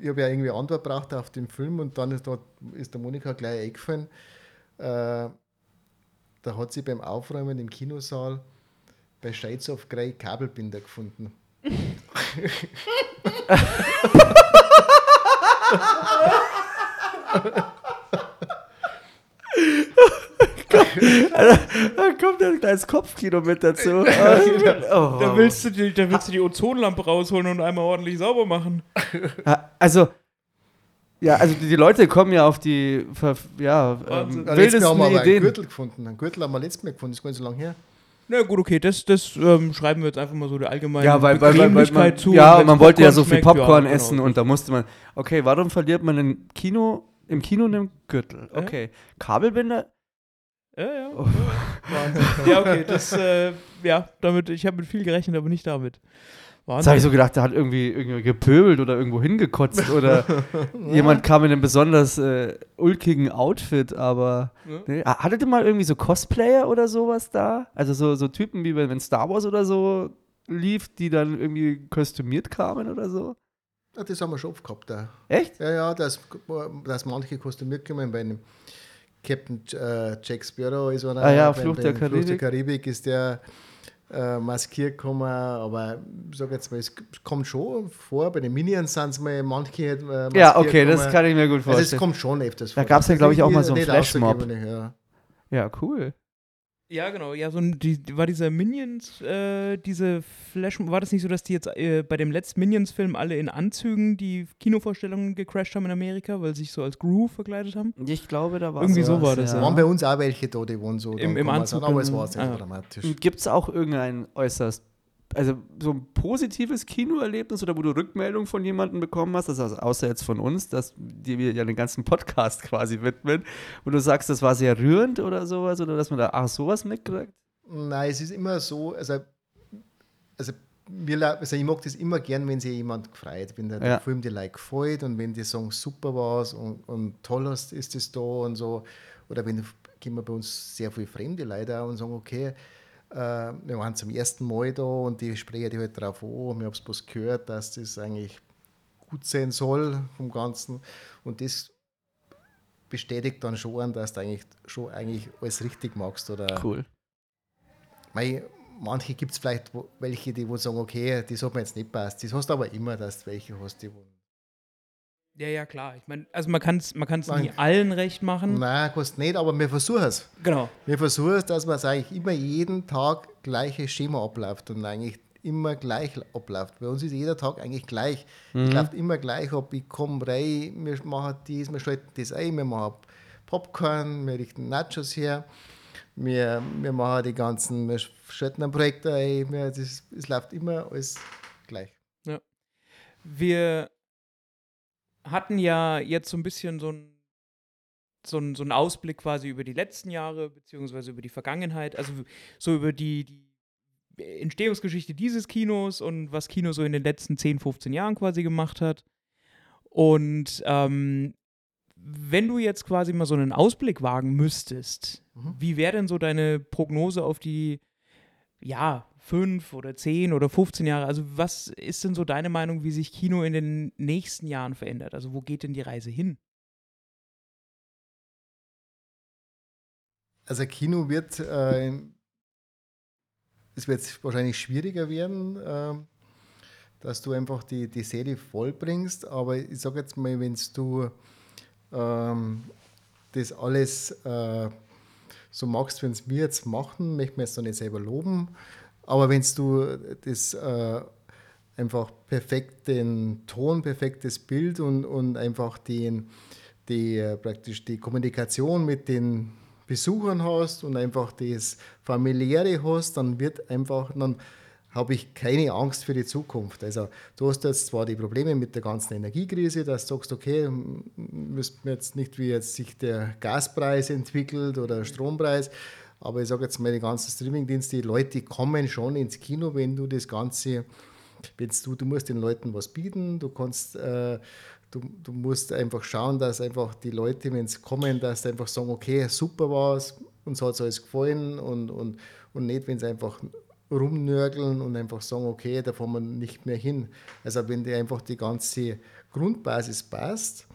ich habe ja irgendwie Antwort braucht auf den Film und dann ist, dort, ist der Monika gleich eingefallen. Äh, da hat sie beim Aufräumen im Kinosaal bei Shades of Grey Kabelbinder gefunden. kommt ein kleines Kopfkino mit dazu. oh. Da willst, du die, da willst du die Ozonlampe rausholen und einmal ordentlich sauber machen. Also, ja, also die, die Leute kommen ja auf die ja, ähm. Ja, letztes Mal haben wildesten wir aber einen Ideen. Gürtel gefunden. Einen Gürtel haben wir letztes Mal gefunden, das ist gar nicht so lange her. Na gut, okay, das, das ähm, schreiben wir jetzt einfach mal so der allgemeinen Ja, weil, weil, weil, weil man, zu. ja, man wenn's wollte ja so viel schmeckt, Popcorn ja, genau. essen und da musste man, okay, warum verliert man im Kino, im Kino einen Gürtel? Okay, Kabelbinder? Ja, ja. Oh. Wahnsinn. Ja, okay, das, äh, ja, damit, ich habe mit viel gerechnet, aber nicht damit. Jetzt habe ich so gedacht, der hat irgendwie, irgendwie gepöbelt oder irgendwo hingekotzt oder jemand kam in einem besonders äh, ulkigen Outfit, aber Ja. nee. Ah, Hattet ihr mal irgendwie so Cosplayer oder sowas da? Also so, so Typen wie wenn wenn Star Wars oder so lief, die dann irgendwie kostümiert kamen oder so? Ja, das haben wir schon oft gehabt. Da. Echt? Ja, ja, dass, dass manche kostümiert kommen. Bei einem Captain äh, Jack Sparrow ist einer. Ah ja, bei der Flucht der Karibik. Karibik ist der äh, maskiert gekommen. Aber ich sag jetzt mal, es kommt schon vor. Bei den Minions sind es mal manche äh, maskiert Ja, okay, das gekommen. kann ich mir gut Also es vorstellen. kommt schon öfters Da vor. gab's ja, Das glaub ich, auch mal so einen Flashmob. Ja. ja, cool. Ja, genau. Ja, so ein, die, war dieser Minions, äh, diese Flash, war das nicht so, dass die jetzt äh, bei dem letzten Minions-Film alle in Anzügen die Kinovorstellungen gecrashed haben in Amerika, weil sie sich so als Groove verkleidet haben? Ich glaube, da war Irgendwie so war das, Da Ja. waren bei uns auch welche da, die waren so. Im- im Anzug Aber es war sehr ah. dramatisch. Gibt es auch irgendein äußerst, also so ein positives Kinoerlebnis oder wo du Rückmeldung von jemandem bekommen hast, also außer jetzt von uns, dass die wir ja den ganzen Podcast quasi widmen, wo du sagst, das war sehr rührend oder sowas oder dass man da ach sowas mitkriegt? Nein, es ist immer so, also, also, wir, also ich mag das immer gern, wenn sich jemand gefreut, wenn der, Ja. der Film dir like gefällt und wenn die sagen, super war's und, und toll hast, ist das da und so. Oder wenn kommen bei uns sehr viele fremde Leute und sagen, okay, wir waren zum ersten Mal da und die sprechen die halt drauf an, wir haben bloß gehört, dass das eigentlich gut sein soll vom Ganzen. Und das bestätigt dann schon, dass du eigentlich schon eigentlich alles richtig machst. Oder Cool. Mei, manche gibt es vielleicht welche, die wo sagen, okay, das hat mir jetzt nicht passt. Das hast du aber immer, dass du welche hast, die wo. Ja, ja, klar. Ich meine, also man kann es man kann's nie Nein. allen recht machen. Nein, kannst nicht, aber wir versuchen es. Genau. Wir versuchen es, dass man es eigentlich immer jeden Tag gleiches Schema abläuft und eigentlich immer gleich abläuft. Bei uns ist jeder Tag eigentlich gleich. Es läuft immer gleich ab. Ich komme rein, wir machen dies, wir schalten das ein, wir machen Popcorn, wir richten Nachos her, wir, wir machen die ganzen, wir schalten ein Projekt ein, wir, das, es läuft immer alles gleich. Wir hatten ja jetzt so ein bisschen so ein so ein, so ein Ausblick quasi über die letzten Jahre, beziehungsweise über die Vergangenheit, also so über die, die Entstehungsgeschichte dieses Kinos und was Kino so in den letzten 10, 15 Jahren quasi gemacht hat. Und ähm, wenn du jetzt quasi mal so einen Ausblick wagen müsstest, Mhm. wie wäre denn so deine Prognose auf die, ja, fünf oder zehn oder 15 Jahre? Also was ist denn so deine Meinung, wie sich Kino in den nächsten Jahren verändert? Also wo geht denn die Reise hin? Also Kino wird, äh, es wird wahrscheinlich schwieriger werden, ähm, dass du einfach die, die Serie vollbringst. Aber ich sage jetzt mal, wenn du ähm, das alles äh, so magst, wenn es wir jetzt machen, möchte man jetzt noch nicht selber loben. Aber wenn du das äh, einfach perfekt den Ton, perfektes Bild und, und einfach den, die, äh, praktisch die Kommunikation mit den Besuchern hast und einfach das Familiäre hast, dann wird einfach, dann habe ich keine Angst für die Zukunft. Also du hast jetzt zwar die Probleme mit der ganzen Energiekrise, dass du sagst, okay, müssten wir jetzt nicht, wie jetzt sich der Gaspreis entwickelt oder der Strompreis, aber ich sage jetzt mal, die ganzen Streamingdienste, die Leute kommen schon ins Kino, wenn du das Ganze, wenn du, du musst den Leuten was bieten, du kannst, äh, du, du musst einfach schauen, dass einfach die Leute, wenn sie kommen, dass sie einfach sagen, okay, super war's, uns hat es alles gefallen und, und, und nicht, wenn sie einfach rumnörgeln und einfach sagen, okay, da fahren wir nicht mehr hin. Also wenn dir einfach die ganze Grundbasis passt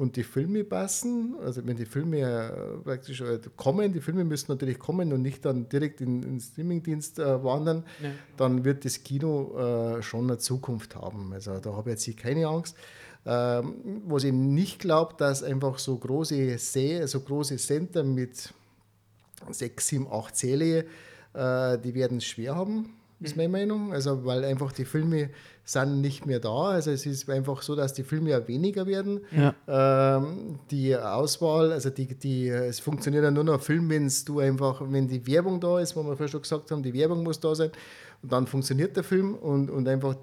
und die Filme passen, also wenn die Filme äh, praktisch äh, kommen, die Filme müssen natürlich kommen und nicht dann direkt in den Streamingdienst äh, wandern, Ja. dann wird das Kino schon eine Zukunft haben. Also da habe ich jetzt hier keine Angst. Ähm, was ich nicht glaube, dass einfach so große See, so große Center mit sechs, sieben, acht Säle, äh, die werden es schwer haben, ist meine Meinung. Also, weil einfach die Filme sind nicht mehr da. Also, es ist einfach so, dass die Filme ja weniger werden. Ja. Ähm, die Auswahl, also die, die, es funktioniert ja nur noch Film, wenn du einfach, wenn die Werbung da ist, wo wir vorher schon gesagt haben, die Werbung muss da sein und dann funktioniert der Film und, und einfach,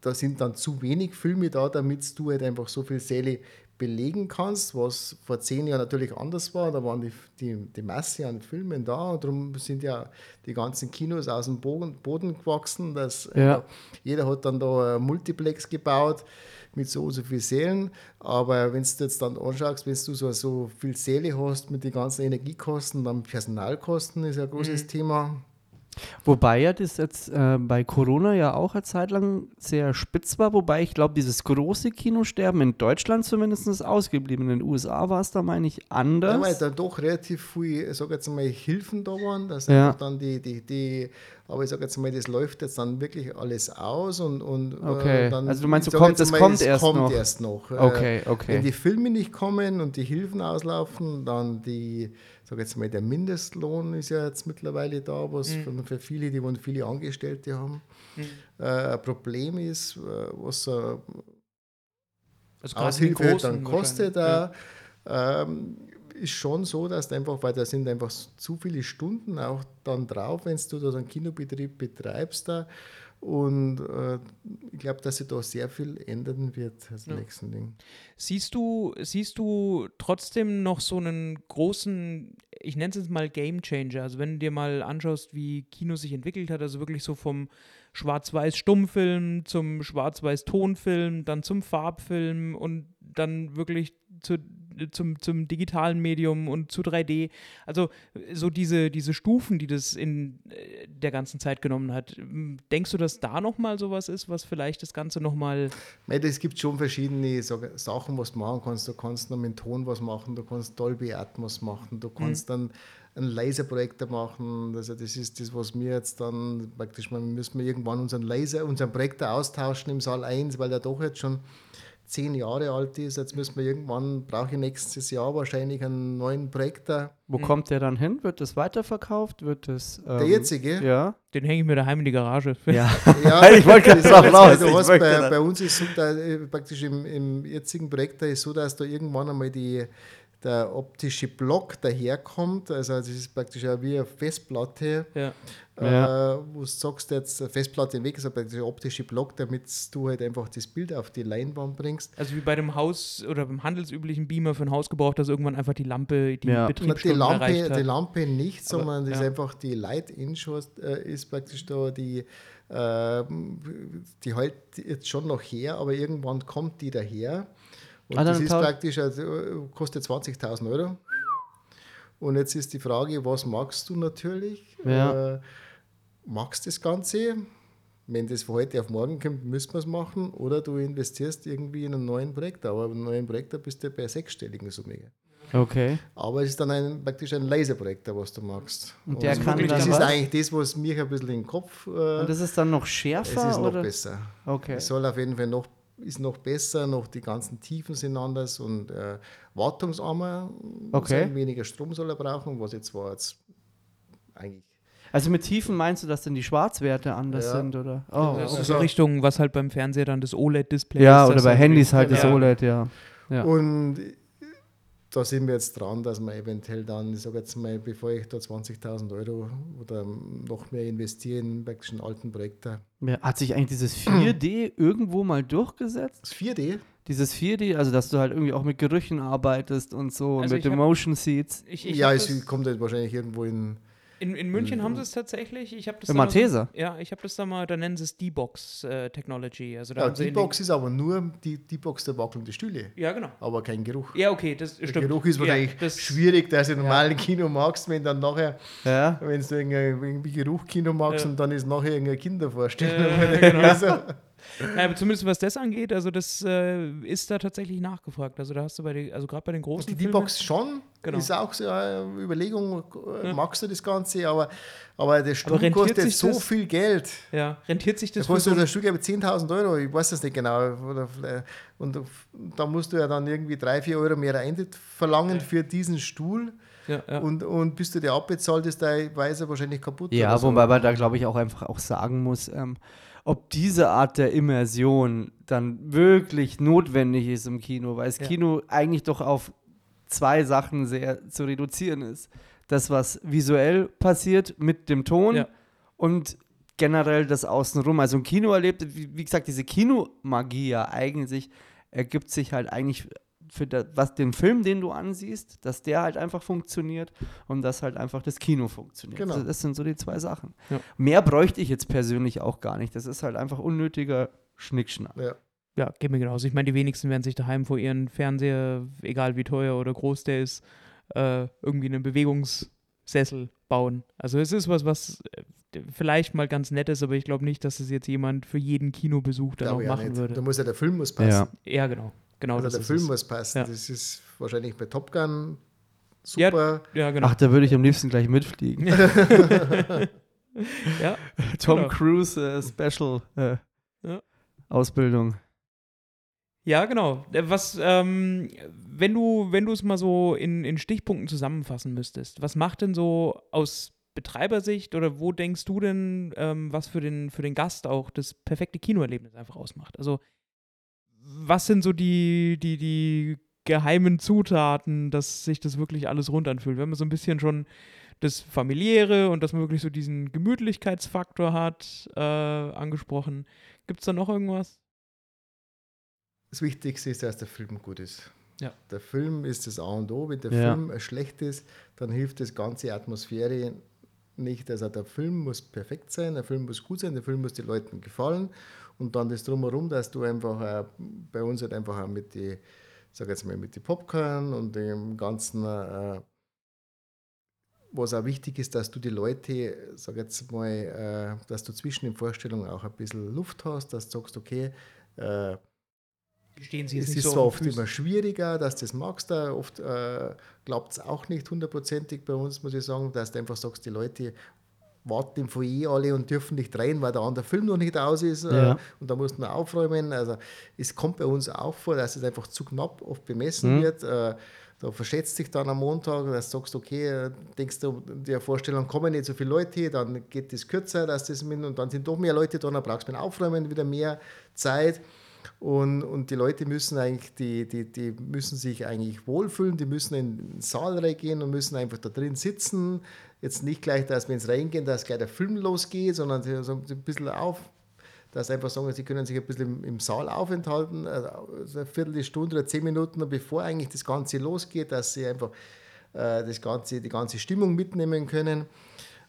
da sind dann zu wenig Filme da, damit du halt einfach so viel Säle belegen kannst, was vor zehn Jahren natürlich anders war. Da waren die, die, die Masse an Filmen da und darum sind ja die ganzen Kinos aus dem Boden, Boden gewachsen. Dass, Ja. äh, jeder hat dann da ein Multiplex gebaut mit so und so viel Sälen. Aber wenn du jetzt dann anschaust, wenn du so, so viel Säle hast mit den ganzen Energiekosten, dann Personalkosten ist ja ein großes Thema. Wobei ja das jetzt äh, bei Corona ja auch eine Zeit lang sehr spitz war, wobei ich glaube, dieses große Kinosterben in Deutschland zumindest ist ausgeblieben. In den USA war es da, meine ich, anders. Ja, weil dann doch relativ viel, ich sage jetzt mal, Hilfen da waren, dass Ja. dann die, die, die, aber ich sage jetzt mal, das läuft jetzt dann wirklich alles aus und, und Okay. äh, dann, Also du meinst, du sag kommt- jetzt es kommt erst kommt noch. erst noch. Äh, Okay, okay. Wenn die Filme nicht kommen und die Hilfen auslaufen, dann die, sage jetzt mal, der Mindestlohn ist ja jetzt mittlerweile da, was Mhm. für, viele, die wollen viele Angestellte haben, äh, ein Problem ist, äh, was äh, Also Aushilfe dann kostet, äh, ähm, ist schon so, dass einfach, weil da sind einfach zu viele Stunden auch dann drauf, wenn du da einen Kinobetrieb betreibst da. Und äh, ich glaube, dass sich da sehr viel ändern wird als Ja. nächsten Ding. Siehst du, siehst du trotzdem noch so einen großen, ich nenne es jetzt mal Game Changer, also wenn du dir mal anschaust, wie Kino sich entwickelt hat, also wirklich so vom Schwarz-Weiß-Stummfilm zum Schwarz-Weiß-Tonfilm, dann zum Farbfilm und dann wirklich zu, zum, zum digitalen Medium und zu 3D. Also so diese, diese Stufen, die das in äh, der ganzen Zeit genommen hat. Denkst du, dass da nochmal sowas ist, was vielleicht das Ganze nochmal Es gibt schon verschiedene Sachen, was du machen kannst. Du kannst noch mit Ton was machen, du kannst Dolby Atmos machen, du kannst dann einen Laserprojektor machen. Also das ist das, was wir jetzt dann praktisch, man müssen wir irgendwann unseren Laser, unseren Projektor austauschen im Saal 1, weil der doch jetzt schon zehn Jahre alt ist. Jetzt müssen wir irgendwann, brauche ich nächstes Jahr wahrscheinlich einen neuen Projektor. Wo kommt der dann hin? Wird das weiterverkauft? Wird das. Ähm, Der jetzige? Ja. Den hänge ich mir daheim in die Garage. Ja. Ja, Ich wollte gerade das ist raus, du hast bei, bei uns ist so, da, äh, praktisch im, im jetzigen Projekt da ist so, dass da irgendwann einmal die, der optische Block daherkommt. Also das ist praktisch auch wie eine Festplatte, Ja. Ja. äh, wo du sagst, jetzt eine Festplatte im Weg ist, aber praktisch ein optischer Block, damit du halt einfach das Bild auf die Leinwand bringst. Also wie bei dem Haus oder beim handelsüblichen Beamer für ein Haus gebraucht, dass irgendwann einfach die Lampe die Ja. Die Betriebsstunden Lampe, erreicht hat. die Lampe nicht, Aber, sondern das ist ja. einfach die Light Inshore äh, ist praktisch da, die, ähm, die hält jetzt schon noch her, aber irgendwann kommt die daher. Und Ah, das ist praktisch, also, äh, kostet 20.000 Euro. Und jetzt ist die Frage, was magst du natürlich? Ja. Äh, magst das Ganze? Wenn das von heute auf morgen kommt, müssen wir es machen. Oder du investierst irgendwie in einen neuen Projekt. Aber einen neuen Projekt, da bist du bei sechsstelligen Summe. Okay. Aber es ist dann ein, praktisch ein Laserprojektor, was du magst. Und der kann das dann ist was? eigentlich das, was mich ein bisschen in den Kopf. Äh, Und das ist dann noch es schärfer? ist noch oder? besser. Okay. Es soll auf jeden Fall noch, ist noch besser, noch die ganzen Tiefen sind anders und äh, wartungsarmer. Okay. Weniger Strom soll er brauchen, was jetzt war jetzt eigentlich. Also mit Tiefen meinst du, dass dann die Schwarzwerte anders Ja. sind, oder? Oh, Das okay. ist so Richtung, was halt beim Fernseher dann das OLED-Display Ja, ist. oder das bei Handys halt wirklich- das ja. OLED, ja. Ja. Und da sind wir jetzt dran, dass wir eventuell dann, ich sage jetzt mal, bevor ich da 20.000 Euro oder noch mehr investiere in einen alten Projektor. Ja, Hat sich eigentlich dieses 4D irgendwo mal durchgesetzt? Das 4D, Dieses 4D, also dass du halt irgendwie auch mit Gerüchen arbeitest und so, Also mit den hab- Motion Seats. Ich, ich ja, es das, kommt halt wahrscheinlich irgendwo in. In, in München haben sie es tatsächlich. Ich habe das Im da mal so- Malteser? Ja, ich habe das da mal, da nennen sie es D-Box äh, Technology. Also da Ja, haben sie die in den- Box ist aber nur die, die Box der wackelnden Stühle, Ja, genau. aber kein Geruch. Ja, okay, das Der stimmt. Geruch ist ja, wahrscheinlich das, schwierig, dass du im normalen Kino magst, wenn dann nachher, Ja. wenn du irgendwie irgendwie Geruchkino magst Ja. und dann ist nachher irgendeine Kindervorstellung. Äh, genau. Naja, aber zumindest was das angeht, also das äh, ist da tatsächlich nachgefragt. Also da hast du bei den, also gerade bei den großen die Filmen- D-Box schon, Genau. ist auch so eine Überlegung, äh, Ja. magst du das Ganze, aber, aber der Strom rentiert kostet sich so das? viel Geld. Ja, rentiert sich Da das für kostet so der Stück aber 10.000 Euro, ich weiß das nicht genau. Oder, vielleicht- und da musst du ja dann irgendwie 3, 4 Euro mehr Eintritt verlangen für diesen Stuhl. Ja, ja. Und, und bis du dir abbezahlt ist, deine Weise wahrscheinlich kaputt. Ja, so. wobei man da, glaube ich, auch einfach auch sagen muss, ähm, ob diese Art der Immersion dann wirklich notwendig ist im Kino, weil das Ja. Kino eigentlich doch auf zwei Sachen sehr zu reduzieren ist. Das, was visuell passiert mit dem Ton Ja. und generell das Außenrum. Also ein Kino erlebt, wie, wie gesagt, diese Kinomagie ja eigentlich ergibt sich halt eigentlich für das, was den Film, den du ansiehst, dass der halt einfach funktioniert und dass halt einfach das Kino funktioniert. Genau. Also das sind so die zwei Sachen. Ja. Mehr bräuchte ich jetzt persönlich auch gar nicht. Das ist halt einfach unnötiger Schnickschnack. Ja. Ja, geht mir genauso. Ich meine, die wenigsten werden sich daheim vor ihren Fernseher, egal wie teuer oder groß der ist, äh, irgendwie einen Bewegungssessel bauen. Also es ist was, was äh, vielleicht mal ganz nett ist, aber ich glaube nicht, dass es jetzt jemand für jeden Kinobesuch dann auch machen nicht. würde. Da muss ja der Film muss passen. Ja, genau. Genau also das der ist Film es. muss passen. Ja. Das ist wahrscheinlich bei Top Gun Ja, super. Ja, genau. Ach, da würde ich am liebsten gleich mitfliegen. ja, Tom Genau. Cruise äh, Special äh, Ja. Ausbildung. Ja, genau. Äh, Was, ähm, wenn du, wenn du es mal so in, in Stichpunkten zusammenfassen müsstest, was macht denn so aus Betreibersicht oder wo denkst du denn, ähm, was für den, für den Gast auch das perfekte Kinoerlebnis einfach ausmacht? Also, was sind so die, die, die geheimen Zutaten, dass sich das wirklich alles rund anfühlt? Wir haben so ein bisschen schon das Familiäre und dass man wirklich so diesen Gemütlichkeitsfaktor hat, äh, angesprochen. Gibt es da noch irgendwas? Das Wichtigste ist, dass der Film gut ist. Ja. Der Film ist das A und O. Wenn der Ja. Film schlecht ist, dann hilft das ganze Atmosphäre nicht. Also der Film muss perfekt sein, der Film muss gut sein, der Film muss den Leuten gefallen und dann das drumherum, dass du einfach bei uns halt einfach auch mit die, sag jetzt mal, mit die Popcorn und dem ganzen, äh, was auch wichtig ist, dass du die Leute, sag jetzt mal, äh, dass du zwischen den Vorstellungen auch ein bisschen Luft hast, dass du sagst, okay, äh, Stehen Sie es ist zwar oft immer schwieriger, dass du das magst, da oft äh, klappt es auch nicht hundertprozentig bei uns, muss ich sagen, dass du einfach sagst, die Leute warten im Foyer alle und dürfen nicht rein, weil der andere Film noch nicht aus ist Ja. äh, und da musst du aufräumen. Also es kommt bei uns auch vor, dass es einfach zu knapp oft bemessen Mhm. wird. Äh, da verschätzt dich dann am Montag, dass du sagst, okay, äh, denkst du, der Vorstellung kommen nicht so viele Leute, dann geht das kürzer, dass das mit, und dann sind doch mehr Leute da, dann brauchst du beim Aufräumen wieder mehr Zeit. Und, und die Leute müssen eigentlich, die, die, die müssen sich eigentlich wohlfühlen, die müssen in den Saal reingehen und müssen einfach da drin sitzen. Jetzt nicht gleich, dass wenn sie reingehen, dass gleich der Film losgeht, sondern sie so ein bisschen auf, dass einfach sagen, sie können sich ein bisschen im, Saal aufenthalten, also eine Viertelstunde oder zehn Minuten, bevor eigentlich das Ganze losgeht, dass sie einfach äh, das Ganze, die ganze Stimmung mitnehmen können.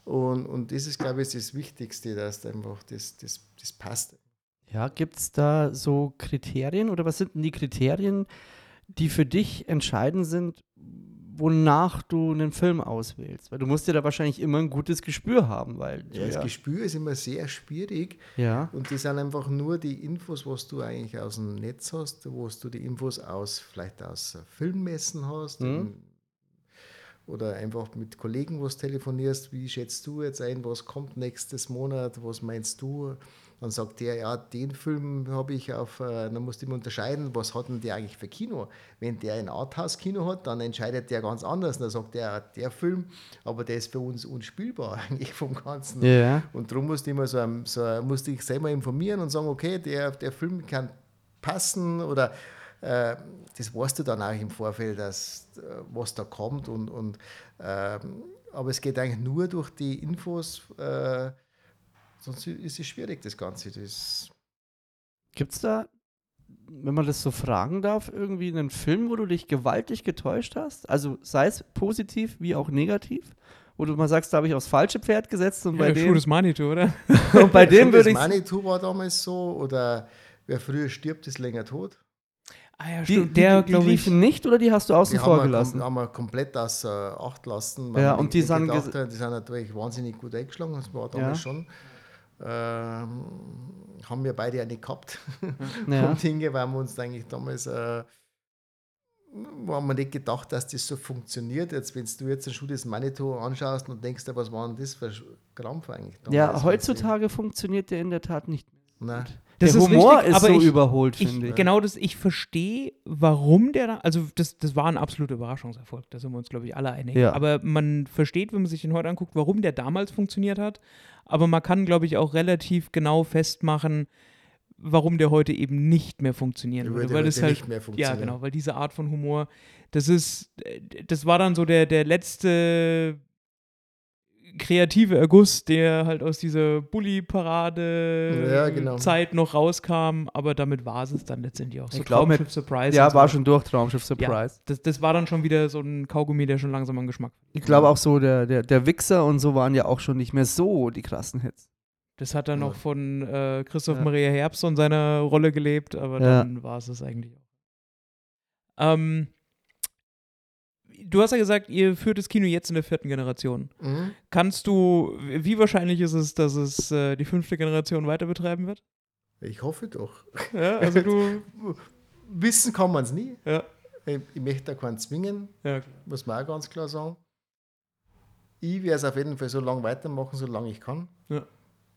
Und, und das ist, glaube ich, das Wichtigste, dass einfach das, das, das passt. Ja, gibt es da so Kriterien oder was sind denn die Kriterien, die für dich entscheidend sind, wonach du einen Film auswählst? Weil du musst ja da wahrscheinlich immer ein gutes Gespür haben, weil Ja, das ja, Gespür ist immer sehr schwierig. ja. Und das sind einfach nur die Infos, was du eigentlich aus dem Netz hast, wo du die Infos aus, vielleicht aus Filmmessen hast. Mhm. Oder einfach mit Kollegen, was telefonierst, wie schätzt du jetzt ein, was kommt nächstes Monat, was meinst du? Dann sagt der, ja, den Film habe ich auf, äh, dann musst du immer unterscheiden, was hat denn der eigentlich für Kino? Wenn der ein Arthouse-Kino hat, dann entscheidet der ganz anders. Dann sagt der, der Film, aber der ist für uns unspielbar eigentlich vom Ganzen. Ja. Und darum musste ich, immer so, ein- so, musste ich selber informieren und sagen, okay, der, der Film kann passen oder das weißt du dann auch im Vorfeld, dass, äh, was da kommt. Und, und, ähm, aber es geht eigentlich nur durch die Infos, äh, sonst ist es schwierig, das Ganze. Das, Gibt es da, wenn man das so fragen darf, irgendwie einen Film, wo du dich gewaltig getäuscht hast? Also sei es positiv wie auch negativ? Wo du mal sagst, da habe ich aufs falsche Pferd gesetzt und bei Ja, dem, Schuh des Manitou, oder? und bei dem würde ich. Manitou war damals so oder wer früher stirbt, ist länger tot. Ah ja, Die, stimmt. die, der, die glaube ich. liefen nicht oder die hast du außen Die vor haben wir, gelassen? kom- haben wir komplett außer Acht lassen. Ja, und die sind gedacht die sind natürlich wahnsinnig gut eingeschlagen. Das war damals Ja. schon. Ähm, haben wir beide ja nicht gehabt. Ja. vom Dinge, weil wir uns eigentlich damals, äh, haben wir nicht gedacht, dass das so funktioniert. Jetzt, wenn du jetzt den Schuh des Manitou anschaust und denkst, was war denn das für ein Krampf eigentlich? Ja, damals? heutzutage funktioniert der in der Tat nicht mehr. Nein. Das der ist Humor richtig, ist aber so ich- überholt, Ich, finde ich. genau das, ich verstehe, warum der da, also das, das war ein absoluter Überraschungserfolg, da sind wir uns, glaube ich, alle einig. Ja. Aber man versteht, wenn man sich den heute anguckt, warum der damals funktioniert hat. Aber man kann, glaube ich, auch relativ genau festmachen, warum der heute eben nicht mehr funktionieren Der würde. Weil das halt, nicht mehr ja, genau, weil diese Art von Humor, das ist, äh, das war dann so der, der letzte kreative Erguss, der halt aus dieser Bully-Parade Ja, genau. Zeit noch rauskam, aber damit war es dann letztendlich auch so Ich mit- Traumschiff Surprise. ja, war so. schon durch Traumschiff Surprise. Das, das war dann schon wieder so ein Kaugummi, der schon langsam an Geschmack. Ich glaube auch so, der, der, der Wichser und so waren ja auch schon nicht mehr so die krassen Hits. Das hat dann Ja. noch von äh, Christoph Ja. Maria Herbst und seiner Rolle gelebt, aber Ja. dann war es das eigentlich auch. Ähm, du hast ja gesagt, ihr führt das Kino jetzt in der vierten Generation. Mhm. Kannst du, wie wahrscheinlich ist es, dass es äh, die fünfte Generation weiter betreiben wird? Ich hoffe doch. Ja, also du. Wissen kann man es nie. Ja. Ich, ich möchte da keinen zwingen, ja. muss man auch ganz klar sagen. Ich werde es auf jeden Fall so lange weitermachen, solange ich kann. Ja.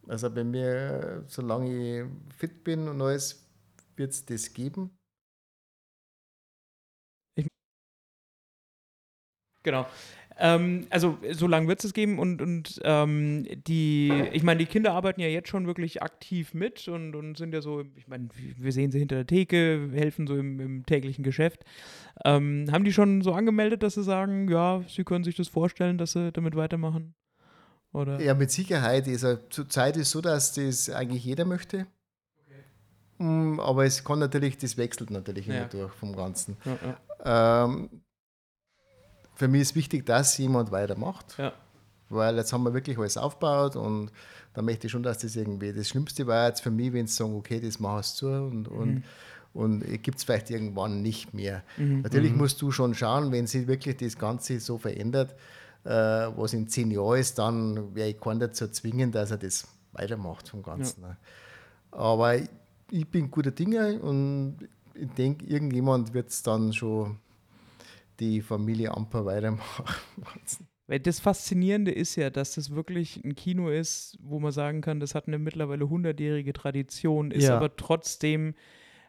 Also bei mir, solange ich fit bin und alles, wird es das geben. Genau. Ähm, also so lange wird es geben und, und ähm, die, ich meine, die Kinder arbeiten ja jetzt schon wirklich aktiv mit und, und sind ja so, ich meine, wir sehen sie hinter der Theke, helfen so im, im täglichen Geschäft. Ähm, haben die schon so angemeldet, dass sie sagen, ja, sie können sich das vorstellen, dass sie damit weitermachen? Oder? Ja, mit Sicherheit. Also, zurzeit ist es so, dass das eigentlich jeder möchte. Mm, Aber es kann natürlich, das wechselt natürlich immer Ja. durch vom Ganzen. Ja, ja. Ähm, für mich ist wichtig, dass jemand weitermacht. Ja. Weil jetzt haben wir wirklich alles aufgebaut und da möchte ich schon, dass das irgendwie, das Schlimmste war jetzt für mich, wenn sie sagen, okay, das machst du zu und, und, und gibt es vielleicht irgendwann nicht mehr. Mhm. Natürlich musst du schon schauen, wenn sich wirklich das Ganze so verändert, äh, was in zehn Jahren ist, dann wäre ich keinen dazu zwingen, dass er das weitermacht vom Ganzen. ne. Aber ich, ich bin guter Dinge und ich denke, irgendjemand wird es dann schon die Familie Amper weitermachen. Weil das Faszinierende ist ja, dass das wirklich ein Kino ist, wo man sagen kann, das hat eine mittlerweile hundertjährige Tradition, ist Ja. aber trotzdem,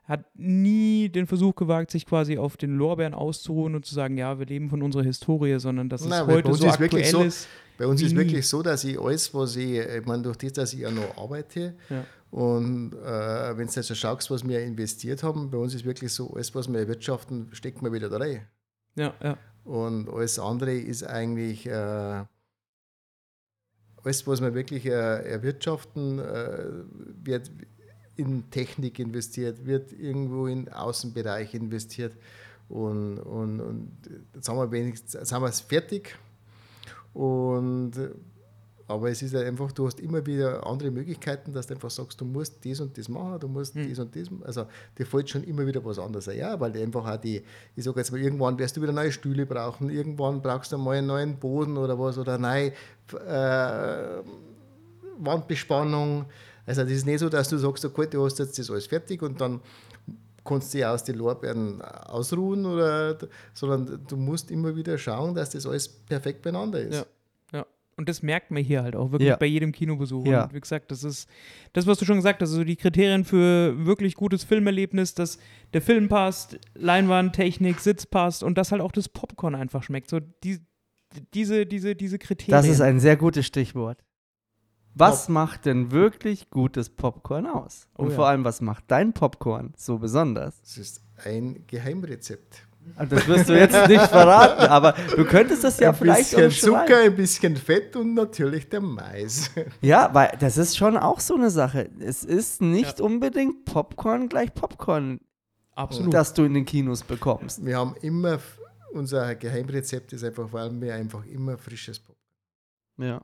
hat nie den Versuch gewagt, sich quasi auf den Lorbeeren auszuruhen und zu sagen, ja, wir leben von unserer Historie, sondern dass es Nein, bei heute so ist aktuell so, ist. Bei uns ist wirklich so, dass ich alles, was ich, ich meine, durch das, dass ich ja noch arbeite Ja. und äh, wenn du jetzt so schaust, was wir investiert haben, bei uns ist wirklich so, alles, was wir erwirtschaften, steckt man wieder rein. Ja, ja. Und alles andere ist eigentlich, äh, alles, was wir wirklich äh, erwirtschaften, äh, wird in Technik investiert, wird irgendwo in Außenbereich investiert. Und, und, und wir wenigstens, jetzt haben wir es fertig. Und, äh, aber es ist halt einfach, du hast immer wieder andere Möglichkeiten, dass du einfach sagst, du musst das und das machen, du musst Hm. das und das. Also dir fällt schon immer wieder was anderes ein. Ja, weil einfach auch die, ich sage jetzt mal, irgendwann wirst du wieder neue Stühle brauchen, irgendwann brauchst du mal einen neuen Boden oder was oder neue äh, Wandbespannung. Also das ist nicht so, dass du sagst, okay, du hast jetzt das alles fertig und dann kannst du dich aus den Lorbeeren ausruhen, oder, sondern du musst immer wieder schauen, dass das alles perfekt beieinander ist. Ja. Und das merkt man hier halt auch wirklich Ja. bei jedem Kinobesuch. Ja. Und wie gesagt, das ist das, was du schon gesagt hast, also die Kriterien für wirklich gutes Filmerlebnis, dass der Film passt, Leinwand, Technik, Sitz passt und dass halt auch das Popcorn einfach schmeckt. So die, diese, diese, diese Kriterien. Das ist ein sehr gutes Stichwort. Was macht denn wirklich gutes Popcorn aus? Oh Und ja. vor allem, was macht dein Popcorn so besonders? Das ist ein Geheimrezept. Und das wirst du jetzt nicht verraten, aber du könntest das ja ein vielleicht bisschen umschreiben. Zucker, ein bisschen Fett und natürlich der Mais. Ja, weil das ist schon auch so eine Sache. Es ist nicht unbedingt Popcorn gleich Popcorn, absolut. das du in den Kinos bekommst. Wir haben immer, unser Geheimrezept ist einfach, weil wir einfach immer frisches Popcorn Ja.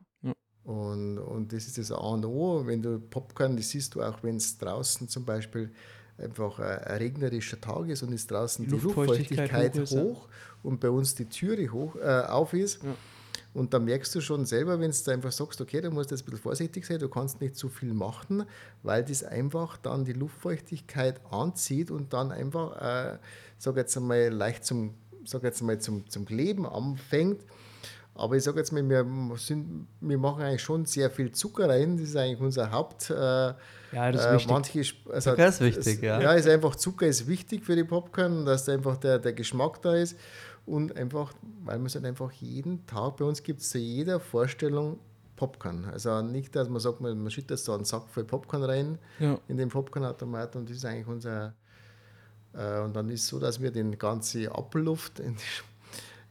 Und, und das ist das A und O. Wenn du Popcorn, das siehst du auch, wenn es draußen zum Beispiel einfach ein, ein regnerischer Tag ist und ist draußen Die die, Luftfeuchtigkeit Luftfeuchtigkeit hoch hoch und bei uns die Türe hoch, äh, auf ist. Ja. Und da merkst du schon selber, wenn du einfach sagst, okay, du musst jetzt ein bisschen vorsichtig sein, du kannst nicht zu viel machen, weil das einfach dann die Luftfeuchtigkeit anzieht und dann einfach, äh, sag jetzt einmal, leicht zum, sag jetzt einmal, zum, zum Kleben anfängt. Aber ich sage jetzt mal, wir, sind, wir machen eigentlich schon sehr viel Zucker rein. Das ist eigentlich unser Haupt. Äh, Ja, das ist äh, wichtig. manche, also, Zucker ist wichtig, es, ja. Ja, ist einfach Zucker ist wichtig für die Popcorn, dass da einfach der, der Geschmack da ist. Und einfach, weil man es halt einfach jeden Tag, bei uns gibt es zu jeder Vorstellung Popcorn. Also nicht, dass man sagt, man, man schüttet da einen Sack voll Popcorn rein Ja. in den Popcornautomat und das ist eigentlich unser. Äh, und dann ist es so, dass wir den ganze Abluft in, die,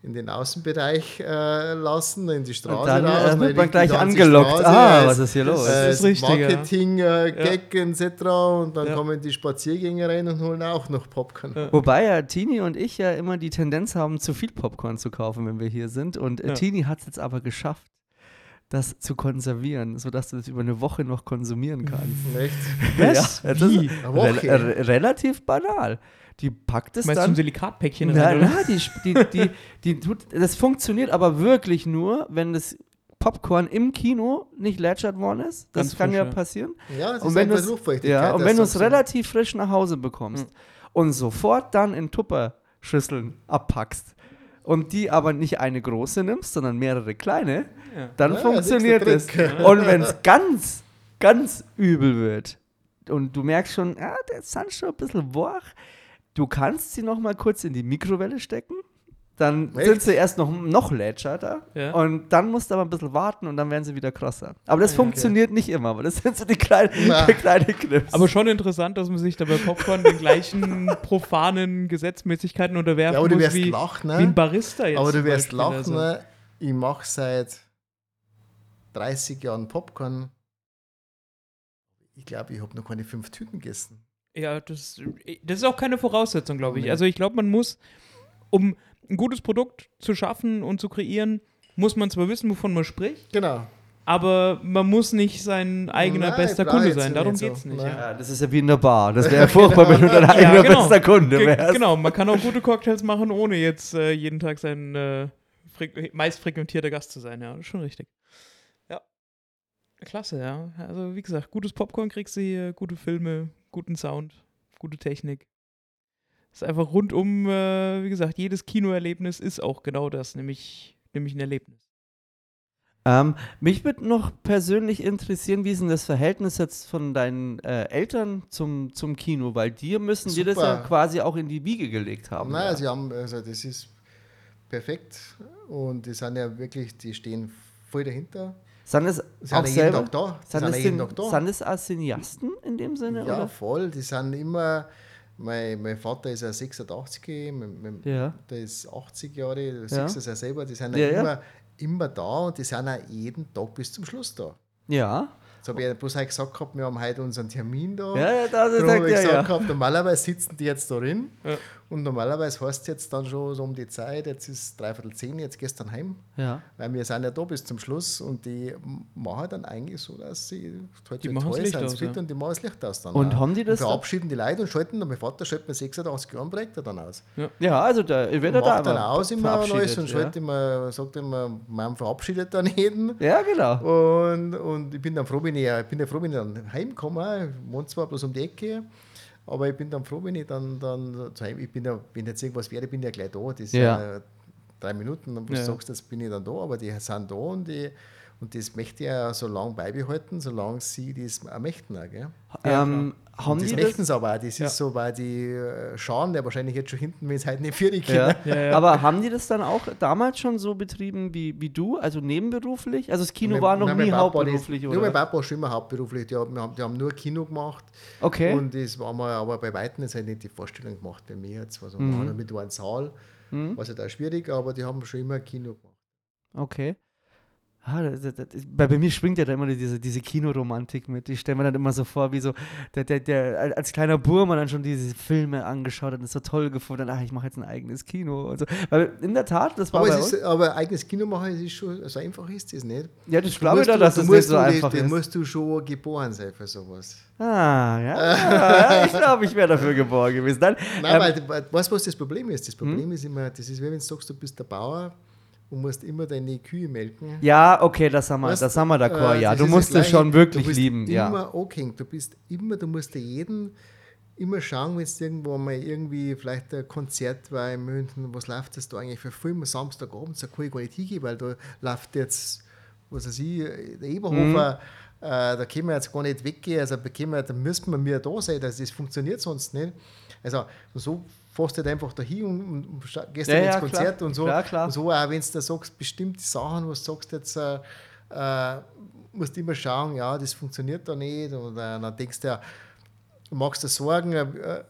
in den Außenbereich äh, lassen, in die Straße Und dann raus. äh, dann wird man gleich angelockt. Straße Ah, was ist hier los? Das äh, ist richtig, ja. Marketing, äh, Gag etc. Und dann Ja. kommen die Spaziergänger rein und holen auch noch Popcorn. Wobei ja Tini und ich ja immer die Tendenz haben, zu viel Popcorn zu kaufen, wenn wir hier sind. Und äh, Ja. Tini hat es jetzt aber geschafft, das zu konservieren, sodass du das über eine Woche noch konsumieren kannst. Echt? Was? Ja, das ist Wie? Eine Woche? rel re relativ banal. Die packt es Meinst du dann. ein Silikatpäckchen Na, rein? oder? na, die, die, die, die tut, das funktioniert aber wirklich nur, wenn das Popcorn im Kino nicht lätschert worden ist. Das Ganz kann frisch, ja ja. passieren. Ja, es Und ist wenn einfach du's- Luftfeuchtigkeit. Ja, und das wenn du es du. relativ frisch nach Hause bekommst und sofort dann in Tupperschüsseln abpackst und die aber nicht eine große nimmst, sondern mehrere kleine, Ja. dann Ja, funktioniert das es. Und wenn es ganz, ganz übel wird und du merkst schon, ja, der ist dann schon ein bisschen wach, du kannst sie noch mal kurz in die Mikrowelle stecken. Dann Echt? sind sie erst noch, noch lätscherter Ja. und dann musst du aber ein bisschen warten und dann werden sie wieder krosser. Aber das Ah, ja, okay. funktioniert nicht immer, weil das sind so die kleinen, die kleinen Knips. Aber schon interessant, dass man sich da bei Popcorn den gleichen profanen Gesetzmäßigkeiten unterwerfen Ja, aber du muss wirst wie, lachen, wie ein ne? Barista jetzt. Aber du wirst Beispiel. lachen, Also, ne? Ich mache seit 30 Jahren Popcorn. Ich glaube, ich habe noch keine fünf Tüten gegessen. Ja, das, das ist auch keine Voraussetzung, glaube ich. Nee. Also ich glaube, man muss, um ein gutes Produkt zu schaffen und zu kreieren, muss man zwar wissen, wovon man spricht, Genau. aber man muss nicht sein eigener Nein, bester Kunde sein. Darum geht es nicht. Ja. ja, das ist ja wie in der Bar. Das wäre furchtbar, wenn du dein eigener Ja, genau. bester Kunde Ge- wärst. Genau, man kann auch gute Cocktails machen, ohne jetzt äh, jeden Tag sein äh, meist frequentierter Gast zu sein. Ja, das ist schon richtig. Ja. Klasse, ja. Also, wie gesagt, gutes Popcorn kriegst du hier, gute Filme, guten Sound, gute Technik. Ist einfach rundum, äh, wie gesagt, jedes Kinoerlebnis ist auch genau das, nämlich, nämlich ein Erlebnis. Ähm, mich würde noch persönlich interessieren, wie ist denn das Verhältnis jetzt von deinen äh, Eltern zum, zum Kino? Weil dir müssen dir das ja Super. quasi auch in die Wiege gelegt haben. Nein, ja. sie haben, also das ist perfekt. Und die sind ja wirklich, die stehen voll dahinter. Sind es auch sind jeden selber? Tag da. Sind sind jeden den, Tag da. sind es auch Cineasten in dem Sinne? Ja, oder? voll. Die sind immer. Mein, mein Vater ist ja 86, mein, mein, Ja. der ist 80 Jahre, du Ja. siehst es ja selber, die sind Ja, ja, immer, immer da und die sind auch jeden Tag bis zum Schluss da. Ja. Jetzt habe ich bloß heute gesagt gehabt, wir haben heute unseren Termin da. Ja, ja, da Darum sagt habe ich ja, gesagt ja. gehabt, normalerweise sitzen die jetzt da drin Ja. Und normalerweise heißt es jetzt dann schon so um die Zeit, jetzt ist dreiviertel zehn, jetzt dann heim, ja. weil wir sind ja da bis zum Schluss und die machen dann eigentlich so, dass sie heute Die machen das Licht aus, fit ja. und die machen das Licht aus dann. Und auch. haben die das Und verabschieden die Leute und schalten dann, mein Vater schaltet mir 86 Jahren Projektor dann aus. Ja, also da wird er Und da macht dann aus immer und alles und schaltet immer, sagt immer, man verabschiedet dann jeden. Ja, ja genau. Und, und ich bin dann froh, wenn ich, ich bin ja froh, wenn ich dann heimkomme. Ich wohne zwar bloß um die Ecke, aber ich bin dann froh, wenn ich dann, dann ich bin ja, wenn jetzt irgendwas wäre, bin ich ja gleich da. Das ist Ja. ja, drei Minuten, du Ja. sagst, jetzt bin ich dann da, aber die sind da und, die, und das möchte ich ja so lange beibehalten, solange sie das auch möchten. Auch, gell? ähm, haben Und das die möchten sie aber auch. Das Ja. ist so, weil die äh, schauen, der wahrscheinlich jetzt schon hinten, wenn es heute nicht fertig ja. geht. Ja, ja. Aber haben die das dann auch damals schon so betrieben wie, wie du, also nebenberuflich? Also das Kino war noch Nein, nie mein Papa, hauptberuflich, das, Ja, mein oder? Papa war schon immer hauptberuflich. Die haben, haben, die haben nur Kino gemacht. Okay. Und das war mal aber bei Weitem jetzt halt nicht die Vorstellung gemacht bei mir jetzt. Also Mhm. wir haben mit einem Saal, Hm? war halt auch schwierig, aber die haben schon immer Kino gemacht. Okay. Ah, das, das, bei, bei mir schwingt ja da immer diese, diese Kinoromantik mit. Ich stelle mir dann immer so vor, wie so der, der, der als kleiner Burm dann schon diese Filme angeschaut hat und es so toll gefunden hat, ach, ich mache jetzt ein eigenes Kino und so. Weil in der Tat, das war Aber, es ist, aber eigenes Kino machen, es ist schon, so einfach ist das nicht. ja, das glaube ich da, dass das nicht so einfach Da ist. musst du schon geboren sein für sowas. Ah, ja, ich glaube, ich wäre dafür geboren gewesen. Dann, Nein, ähm, weil, weißt du, was das Problem ist? Das Problem ist immer, das ist wenn du sagst, du bist der Bauer und musst immer deine Kühe melken. ja, okay, das haben wir, Weißt das haben wir d'accord, äh, ja. Du musst es schon wirklich du bist lieben, ja. immer angehängt. Du bist immer, du musst dir jeden immer schauen, wenn es irgendwo mal irgendwie vielleicht ein Konzert war in München, was läuft das da eigentlich für Filme Samstagabend, da kann ich gar nicht hingehen, weil da läuft jetzt, was weiß ich, der Eberhofer, äh, da können wir jetzt gar nicht weggehen, also da, wir, da müssen wir mir da sein, das, das funktioniert sonst nicht. Also so fährst du halt einfach dahin und, und, und gehst Ja, dann ja, ins Konzert klar. und so. Klar, klar. Und so auch, wenn du da sagst, bestimmte Sachen, was du sagst jetzt, äh, äh, musst du immer schauen, ja, das funktioniert da nicht. Und äh, dann denkst du ja, du machst dir Sorgen, äh, äh,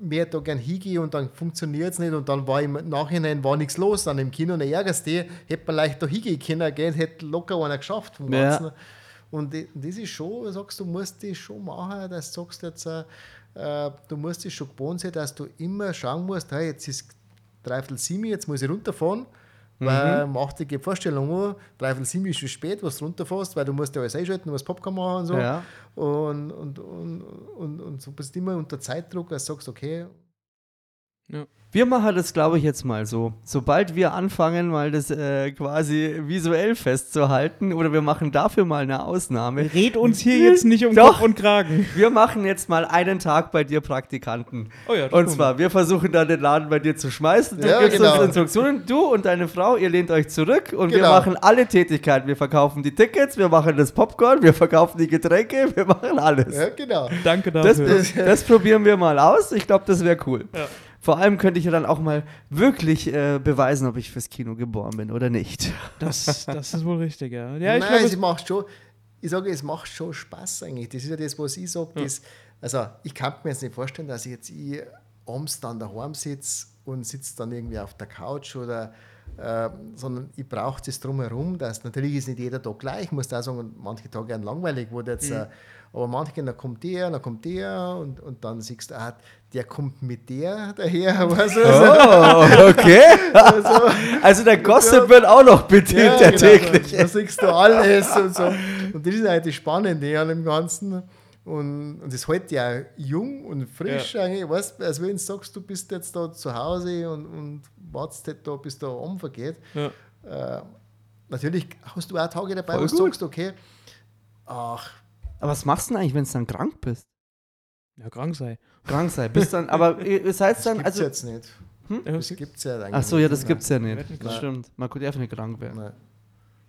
mehr da gern hingehe und dann funktioniert es nicht und dann war im Nachhinein war nichts los. Dann im Kino, dann ärgerst du dich, hätte man leicht da hingehen können, gell, hätte locker einer geschafft vom Ja. Ganzen. Und die- das ist schon, du sagst du, musst das schon machen, dass du sagst jetzt, äh, du musst es schon gewohnt sein, dass du immer schauen musst, hey, jetzt ist dreiviertel sieben, jetzt muss ich runterfahren, weil mach dir die Vorstellung an, dreiviertel sieben ist schon spät, was du runterfährst, weil du musst ja alles einschalten, du musst Popcorn machen und so. Ja. Und, und, und, und, und so bist du immer unter Zeitdruck, dass du sagst, okay, Wir machen das, glaube ich, jetzt mal so. Sobald wir anfangen, mal das äh, quasi visuell festzuhalten, oder wir machen dafür mal eine Ausnahme. Red uns hier jetzt nicht um Doch. Kopf und Kragen. Wir machen jetzt mal einen Tag bei dir Praktikanten. Oh ja, das Und zwar, wir versuchen dann den Laden bei dir zu schmeißen. Du Ja, gibst genau. uns Instruktionen. Du und deine Frau, ihr lehnt euch zurück und wir Genau. machen alle Tätigkeiten. Wir verkaufen die Tickets, wir machen das Popcorn, wir verkaufen die Getränke, wir machen alles. ja, genau. Danke Das, dafür. das probieren wir mal aus. Ich glaube, das wäre cool. Ja. Vor allem könnte ich ja dann auch mal wirklich äh, beweisen, ob ich fürs Kino geboren bin oder nicht. Das, das ist wohl richtig, ja. Ja, ich Nein, glaube, es macht schon, ich sage, es macht schon Spaß eigentlich. Das ist ja das, was ich sage. Das, also, ich kann mir jetzt nicht vorstellen, dass ich jetzt ich abends dann daheim sitze und sitze dann irgendwie auf der Couch oder äh, sondern ich brauche das drumherum, dass natürlich ist nicht jeder Tag gleich, ich muss da sagen, manche Tage werden langweilig, wo jetzt, äh, aber manche, dann kommt der, dann kommt der und, und dann siehst du, ah, der kommt mit der daher, weißt du? Oh, okay. Also der Gossip wird auch noch bedient, der genau, täglich. Da siehst du alles und so. Und das ist eigentlich das Spannende an dem Ganzen. Und, und das hält ja jung und frisch eigentlich. Weißt, als wenn du sagst, du bist jetzt da zu Hause und, und wartest halt da, bis der Abend vergeht. Ja. Äh, natürlich hast du auch Tage dabei, Voll wo du sagst, okay, ach, Aber was machst du denn eigentlich, wenn du dann krank bist? ja, krank sei. Krank sein. Bist dann, aber seid das dann, gibt es also. jetzt nicht. Ja, Das gibt es ja eigentlich Ach so, ja, nicht. das gibt's ja nicht. Das stimmt. Man könnte einfach nicht krank werden. Nein.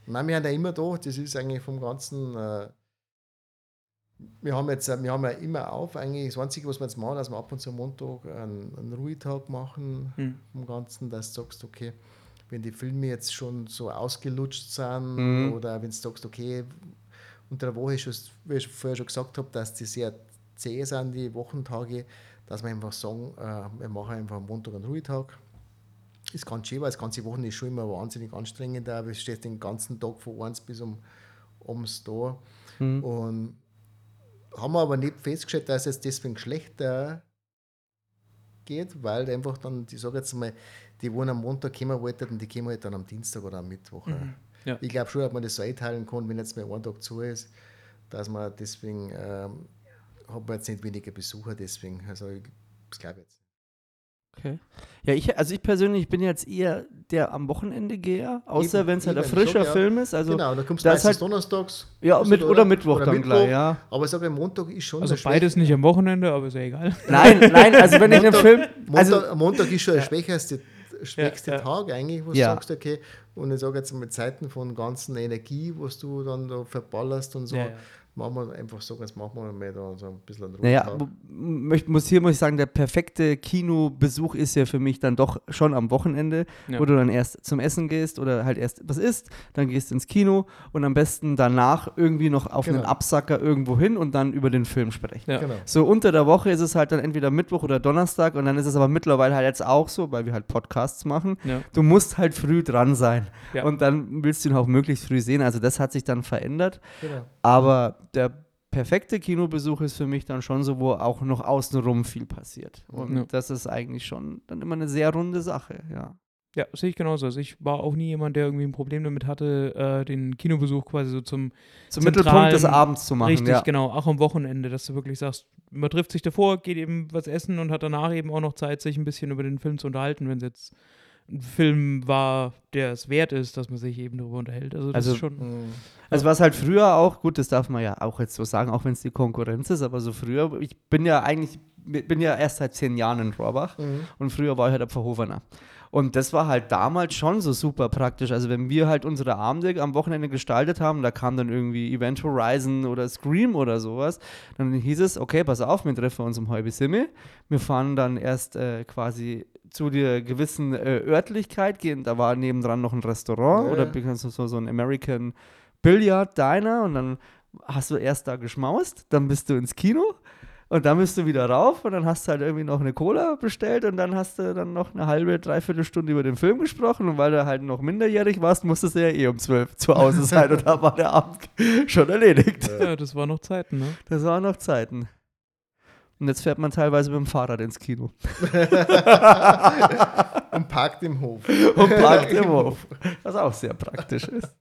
Nein, wir haben ja immer da, das ist eigentlich vom Ganzen. Äh, wir haben jetzt äh, wir haben ja immer auf, eigentlich das Einzige, was wir jetzt machen, dass wir ab und zu am Montag einen, einen Ruhetag machen Hm. vom Ganzen, dass du sagst, okay, wenn die Filme jetzt schon so ausgelutscht sind Mhm. oder wenn du sagst, okay, unter der Woche, schon, wie ich vorher schon gesagt habe, dass die sehr zäh sind, die Wochentage, dass wir einfach sagen, äh, wir machen einfach am Montag einen Ruhetag. Ist ganz schön, weil das ganze Wochen ist schon immer wahnsinnig anstrengend, da du stehst den ganzen Tag von 1 bis um abends da. Mhm. Und haben wir aber nicht festgestellt, dass es deswegen schlechter geht, weil einfach dann, ich sage jetzt mal, die, wo am Montag kommen wollten, die kommen halt dann am Dienstag oder am Mittwoch. Ja. Ich glaube schon, dass man das so einteilen kann, wenn jetzt mal ein Tag zu ist, dass man deswegen, ähm, hat man jetzt nicht weniger Besucher, deswegen, also ich, glaube ich jetzt. Okay. Ja, ich, also ich persönlich bin jetzt eher der am Wochenende gehe, außer wenn es halt ein frischer schon, ja. Film ist. Also genau, da kommst du das ist meistens halt- donnerstags. ja, mit, du oder, da, Mittwoch dann gleich, ja. Aber ich sage, Montag ist schon Also beides nicht am Wochenende, aber ist ja egal. Nein, nein, also wenn ich einen Montag- Film, also Montag, Montag ist schon der schwächste, schwächste Ja, ja. Tag eigentlich, wo Ja. du sagst, okay, und ich sage jetzt mit Zeiten von ganzen Energie, was du dann da verballerst und so, Ja, ja. Machen wir einfach so, jetzt machen wir mal da so ein bisschen einen Naja, muss hier muss ich sagen, der perfekte Kinobesuch ist ja für mich dann doch schon am Wochenende, Ja. wo du dann erst zum Essen gehst oder halt erst was isst, dann gehst ins Kino und am besten danach irgendwie noch auf einen Genau. Absacker irgendwo hin und dann über den Film sprechen. Ja. Genau. So unter der Woche ist es halt dann entweder Mittwoch oder Donnerstag und dann ist es aber mittlerweile halt jetzt auch so, weil wir halt Podcasts machen. Ja. Du musst halt früh dran sein Ja. und dann willst du ihn auch möglichst früh sehen. Also das hat sich dann verändert. Genau. Aber der perfekte Kinobesuch ist für mich dann schon so, wo auch noch außenrum viel passiert. Und Ja. das ist eigentlich schon dann immer eine sehr runde Sache, ja. Ja, sehe ich genauso. Also ich war auch nie jemand, der irgendwie ein Problem damit hatte, äh, den Kinobesuch quasi so zum Zum Mittelpunkt des Abends zu machen, richtig, ja. genau, auch am Wochenende, dass du wirklich sagst, man trifft sich davor, geht eben was essen und hat danach eben auch noch Zeit, sich ein bisschen über den Film zu unterhalten, wenn es jetzt ein Film war, der es wert ist, dass man sich eben darüber unterhält. Also das Also- ist schon. Mhm. Also was halt früher auch, gut, das darf man ja auch jetzt so sagen, auch wenn es die Konkurrenz ist, aber so früher, ich bin ja eigentlich bin ja erst seit zehn Jahren in Rohrbach Mhm. und früher war ich halt ein Verhofener. Und das war halt damals schon so super praktisch. Also wenn wir halt unsere Abende am Wochenende gestaltet haben, da kam dann irgendwie Event Horizon oder Scream oder sowas, dann hieß es, okay, pass auf, wir treffen uns um halbe Simme. Wir fahren dann erst äh, quasi zu der gewissen äh, Örtlichkeit, gehen, da war nebendran noch ein Restaurant Ja, oder du so, so ein American Billiard Diner und dann hast du erst da geschmaust, dann bist du ins Kino und dann bist du wieder rauf und dann hast du halt irgendwie noch eine Cola bestellt und dann hast du dann noch eine halbe, dreiviertel Stunde über den Film gesprochen und weil du halt noch minderjährig warst, musstest du ja eh um zwölf zu Hause sein und da war der Abend schon erledigt. Ja, das war noch Zeiten, ne? Das waren noch Zeiten. Und jetzt fährt man teilweise mit dem Fahrrad ins Kino Und parkt im Hof. und parkt im Hof, was auch sehr praktisch ist.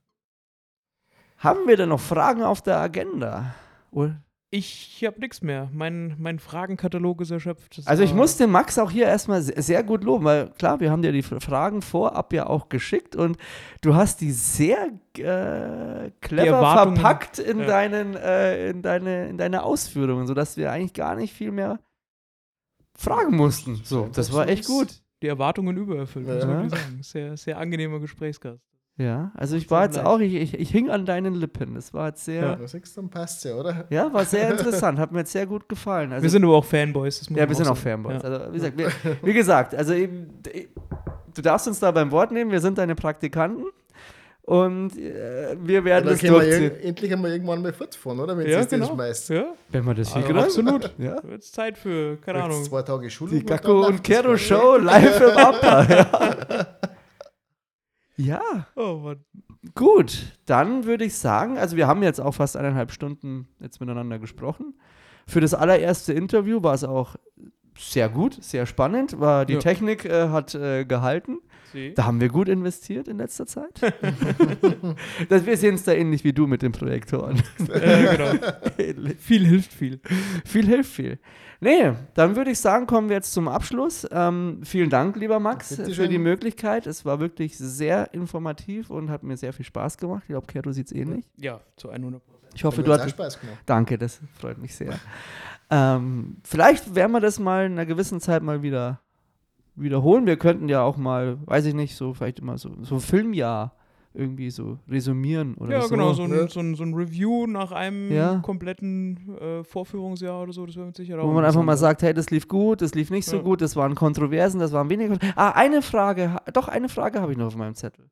Haben wir denn noch Fragen auf der Agenda? Oder? Ich habe nichts mehr. Mein, mein Fragenkatalog ist erschöpft. Das Also ich muss den Max auch hier erstmal se- sehr gut loben, weil klar, wir haben dir die Fragen vorab ja auch geschickt und du hast die sehr äh, clever Erwartungen- verpackt in, ja. deinen, äh, in, deine, in deine Ausführungen, sodass wir eigentlich gar nicht viel mehr fragen mussten. So, das war echt gut. die Erwartungen übererfüllt, muss man sagen. Sehr, sehr angenehmer Gesprächsgast. Ja, also ich war jetzt auch, ich, ich, ich hing an deinen Lippen. Das war jetzt sehr, Du sagst, dann passt ja, oder? ja, war sehr interessant, hat mir jetzt sehr gut gefallen. Also, wir sind aber auch Fanboys. Das Ja, man wir sind auch sagen. Fanboys. Ja. Also, wie gesagt, wir, wie gesagt, also eben, du darfst uns da beim Wort nehmen, wir sind deine Praktikanten und äh, wir werden Dann das wir durchziehen. irg- endlich einmal irgendwann mal fortfahren, oder? Wenn Ja, du es genau. den schmeißt. Ja, Wenn wir das also hinkriegen. absolut. Ja. Jetzt Zeit für, keine Ahnung. Zwei Tage Schule. Die Gacko und Kero Show live im Upper. Ja. Oh Mann. gut. Dann würde ich sagen, also wir haben jetzt auch fast eineinhalb Stunden jetzt miteinander gesprochen. Für das allererste Interview war es auch sehr gut, sehr spannend. War, die Ja. Technik äh, hat äh, gehalten. Sie? Da haben wir gut investiert in letzter Zeit. das, wir sehen es da ähnlich wie du mit den Projektoren. äh, genau. Viel hilft viel. viel hilft viel. Nee, dann würde ich sagen, kommen wir jetzt zum Abschluss. Ähm, vielen Dank, lieber Max, für schön. die Möglichkeit. Es war wirklich sehr informativ und hat mir sehr viel Spaß gemacht. Ich glaube, Kero sieht es ähnlich. Ja, zu 100 Ich hoffe, du hattest. Spaß gemacht. Danke, das freut mich sehr. Ähm, vielleicht werden wir das mal in einer gewissen Zeit mal wieder wiederholen. Wir könnten ja auch mal, weiß ich nicht, so vielleicht immer so, so ein Filmjahr irgendwie so resümieren oder Ja, so. genau, so ein, Ja. so, ein, so ein Review nach einem Ja. kompletten äh, Vorführungsjahr oder so, das wäre mit Sicherheit auch Wo man einfach mal sagt, hey, das lief gut, das lief nicht so Ja. gut, das waren Kontroversen, das waren weniger. Ah, eine Frage, doch eine Frage habe ich noch auf meinem Zettel.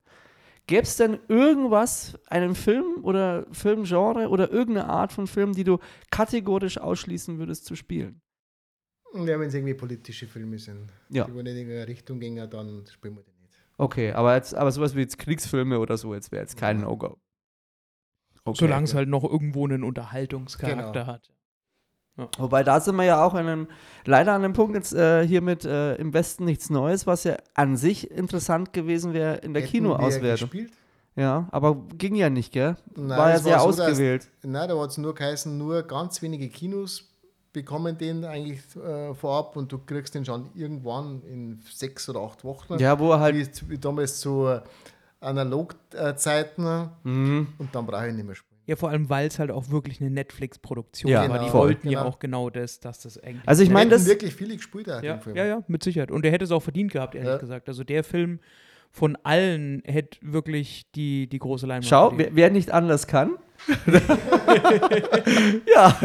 Gäbe es denn irgendwas, einen Film oder Filmgenre oder irgendeine Art von Film, die du kategorisch ausschließen würdest zu spielen? Ja, wenn es irgendwie politische Filme sind, Ja. die wo nicht in irgendeine Richtung gehen, dann spielen wir die nicht. Okay, aber, jetzt, aber sowas wie jetzt Kriegsfilme oder so, jetzt wäre jetzt kein No-Go. Okay. Solange es halt noch irgendwo einen Unterhaltungscharakter Genau. hat. Wobei da sind wir ja auch an einem, leider an einem Punkt jetzt äh, hier mit äh, im Westen nichts Neues, was ja an sich interessant gewesen wäre in der Hätten wir Kinoauswertung. gespielt? Ja, aber ging ja nicht, gell? Nein, war ja sehr so, dass- ausgewählt. Nein, da hat es nur geheißen, nur ganz wenige Kinos bekommen den eigentlich äh, vorab und du kriegst den schon irgendwann in sechs oder acht Wochen. Ja, wo er halt. wie, wie damals zu äh, Analogzeiten Mhm. und dann brauche ich nicht mehr spielen. Ja, vor allem, weil es halt auch wirklich eine Netflix-Produktion Ja, war. Die genau. wollten ja Genau. auch genau das, dass das eigentlich. Also ich meine, das. wirklich viele gespielt, auch, ja, den Film. ja, ja, mit Sicherheit. Und der hätte es auch verdient gehabt, ehrlich Ja. gesagt. Also der Film von allen hätte wirklich die, die große Leinwand Schau, wer, wer nicht anders kann. ja,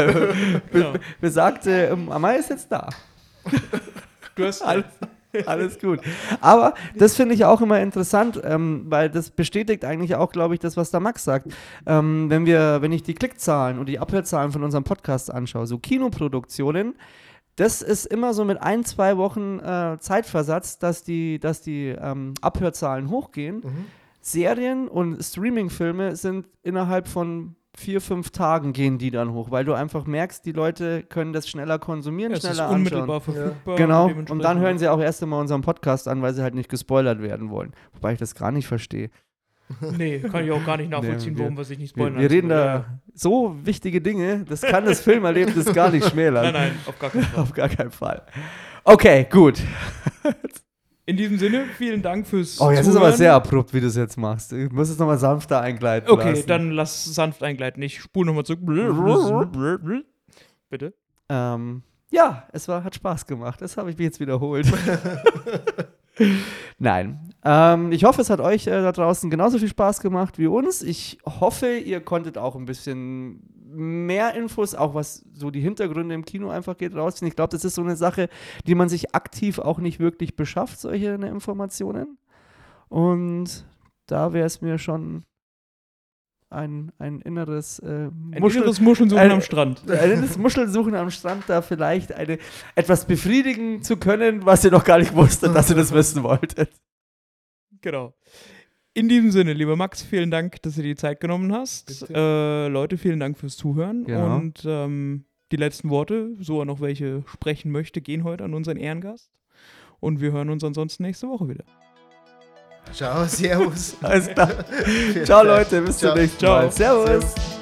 Genau. be- besagte ähm, Amai ist jetzt da. Du hast Alles, alles gut. Aber das finde ich auch immer interessant, ähm, weil das bestätigt eigentlich auch, glaube ich, das, was der Max sagt. Ähm, wenn wir, wenn ich die Klickzahlen und die Abhörzahlen von unserem Podcast anschaue, so Kinoproduktionen, das ist immer so mit ein, zwei Wochen äh, Zeitversatz, dass die, dass die ähm, Abhörzahlen hochgehen. Mhm. Serien und Streamingfilme sind innerhalb von vier, fünf Tagen gehen die dann hoch, weil du einfach merkst, die Leute können das schneller konsumieren, ja, es ist schneller anschauen. unmittelbar verfügbar. Genau, und dann hören sie auch erst einmal unseren Podcast an, weil sie halt nicht gespoilert werden wollen. Wobei ich das gar nicht verstehe. Nee, kann ich auch gar nicht nachvollziehen, Nee, wir- warum wir sich nicht Wir, spoilern wir reden lassen. da so wichtige Dinge, das kann das Filmerlebnis gar nicht schmälern. Nein, nein, auf gar keinen Fall. Auf gar keinen Fall. Okay, gut. In diesem Sinne, vielen Dank fürs Oh, jetzt ist Zuhören. aber sehr abrupt, wie du es jetzt machst. Ich muss es nochmal sanfter eingleiten Okay, lassen. dann lass sanft eingleiten. Ich spule nochmal zurück. Bitte. Ähm, ja, es war, hat Spaß gemacht. Das habe ich mir jetzt wiederholt. Nein. Ähm, ich hoffe, es hat euch äh, da draußen genauso viel Spaß gemacht wie uns. Ich hoffe, ihr konntet auch ein bisschen mehr Infos, auch was so die Hintergründe im Kino einfach geht, rausziehen. Ich glaube, das ist so eine Sache, die man sich aktiv auch nicht wirklich beschafft, solche ne, Informationen. Und da wäre es mir schon ein, ein inneres äh, Ein Muschel- inneres Muscheln suchen ein- am Strand. ein inneres Muschelsuchen am Strand, da vielleicht eine, etwas befriedigen zu können, was ihr noch gar nicht wusstet, dass ihr das wissen wolltet. Genau. In diesem Sinne, lieber Max, vielen Dank, dass du dir die Zeit genommen hast. Äh, Leute, vielen Dank fürs Zuhören. Genau. Und ähm, die letzten Worte, so er noch welche sprechen möchte, gehen heute an unseren Ehrengast. Und wir hören uns ansonsten nächste Woche wieder. Ciao, Servus. Alles klar. Ciao Leute, bis zum Ciao. nächsten Ciao. Mal. Servus. Servus.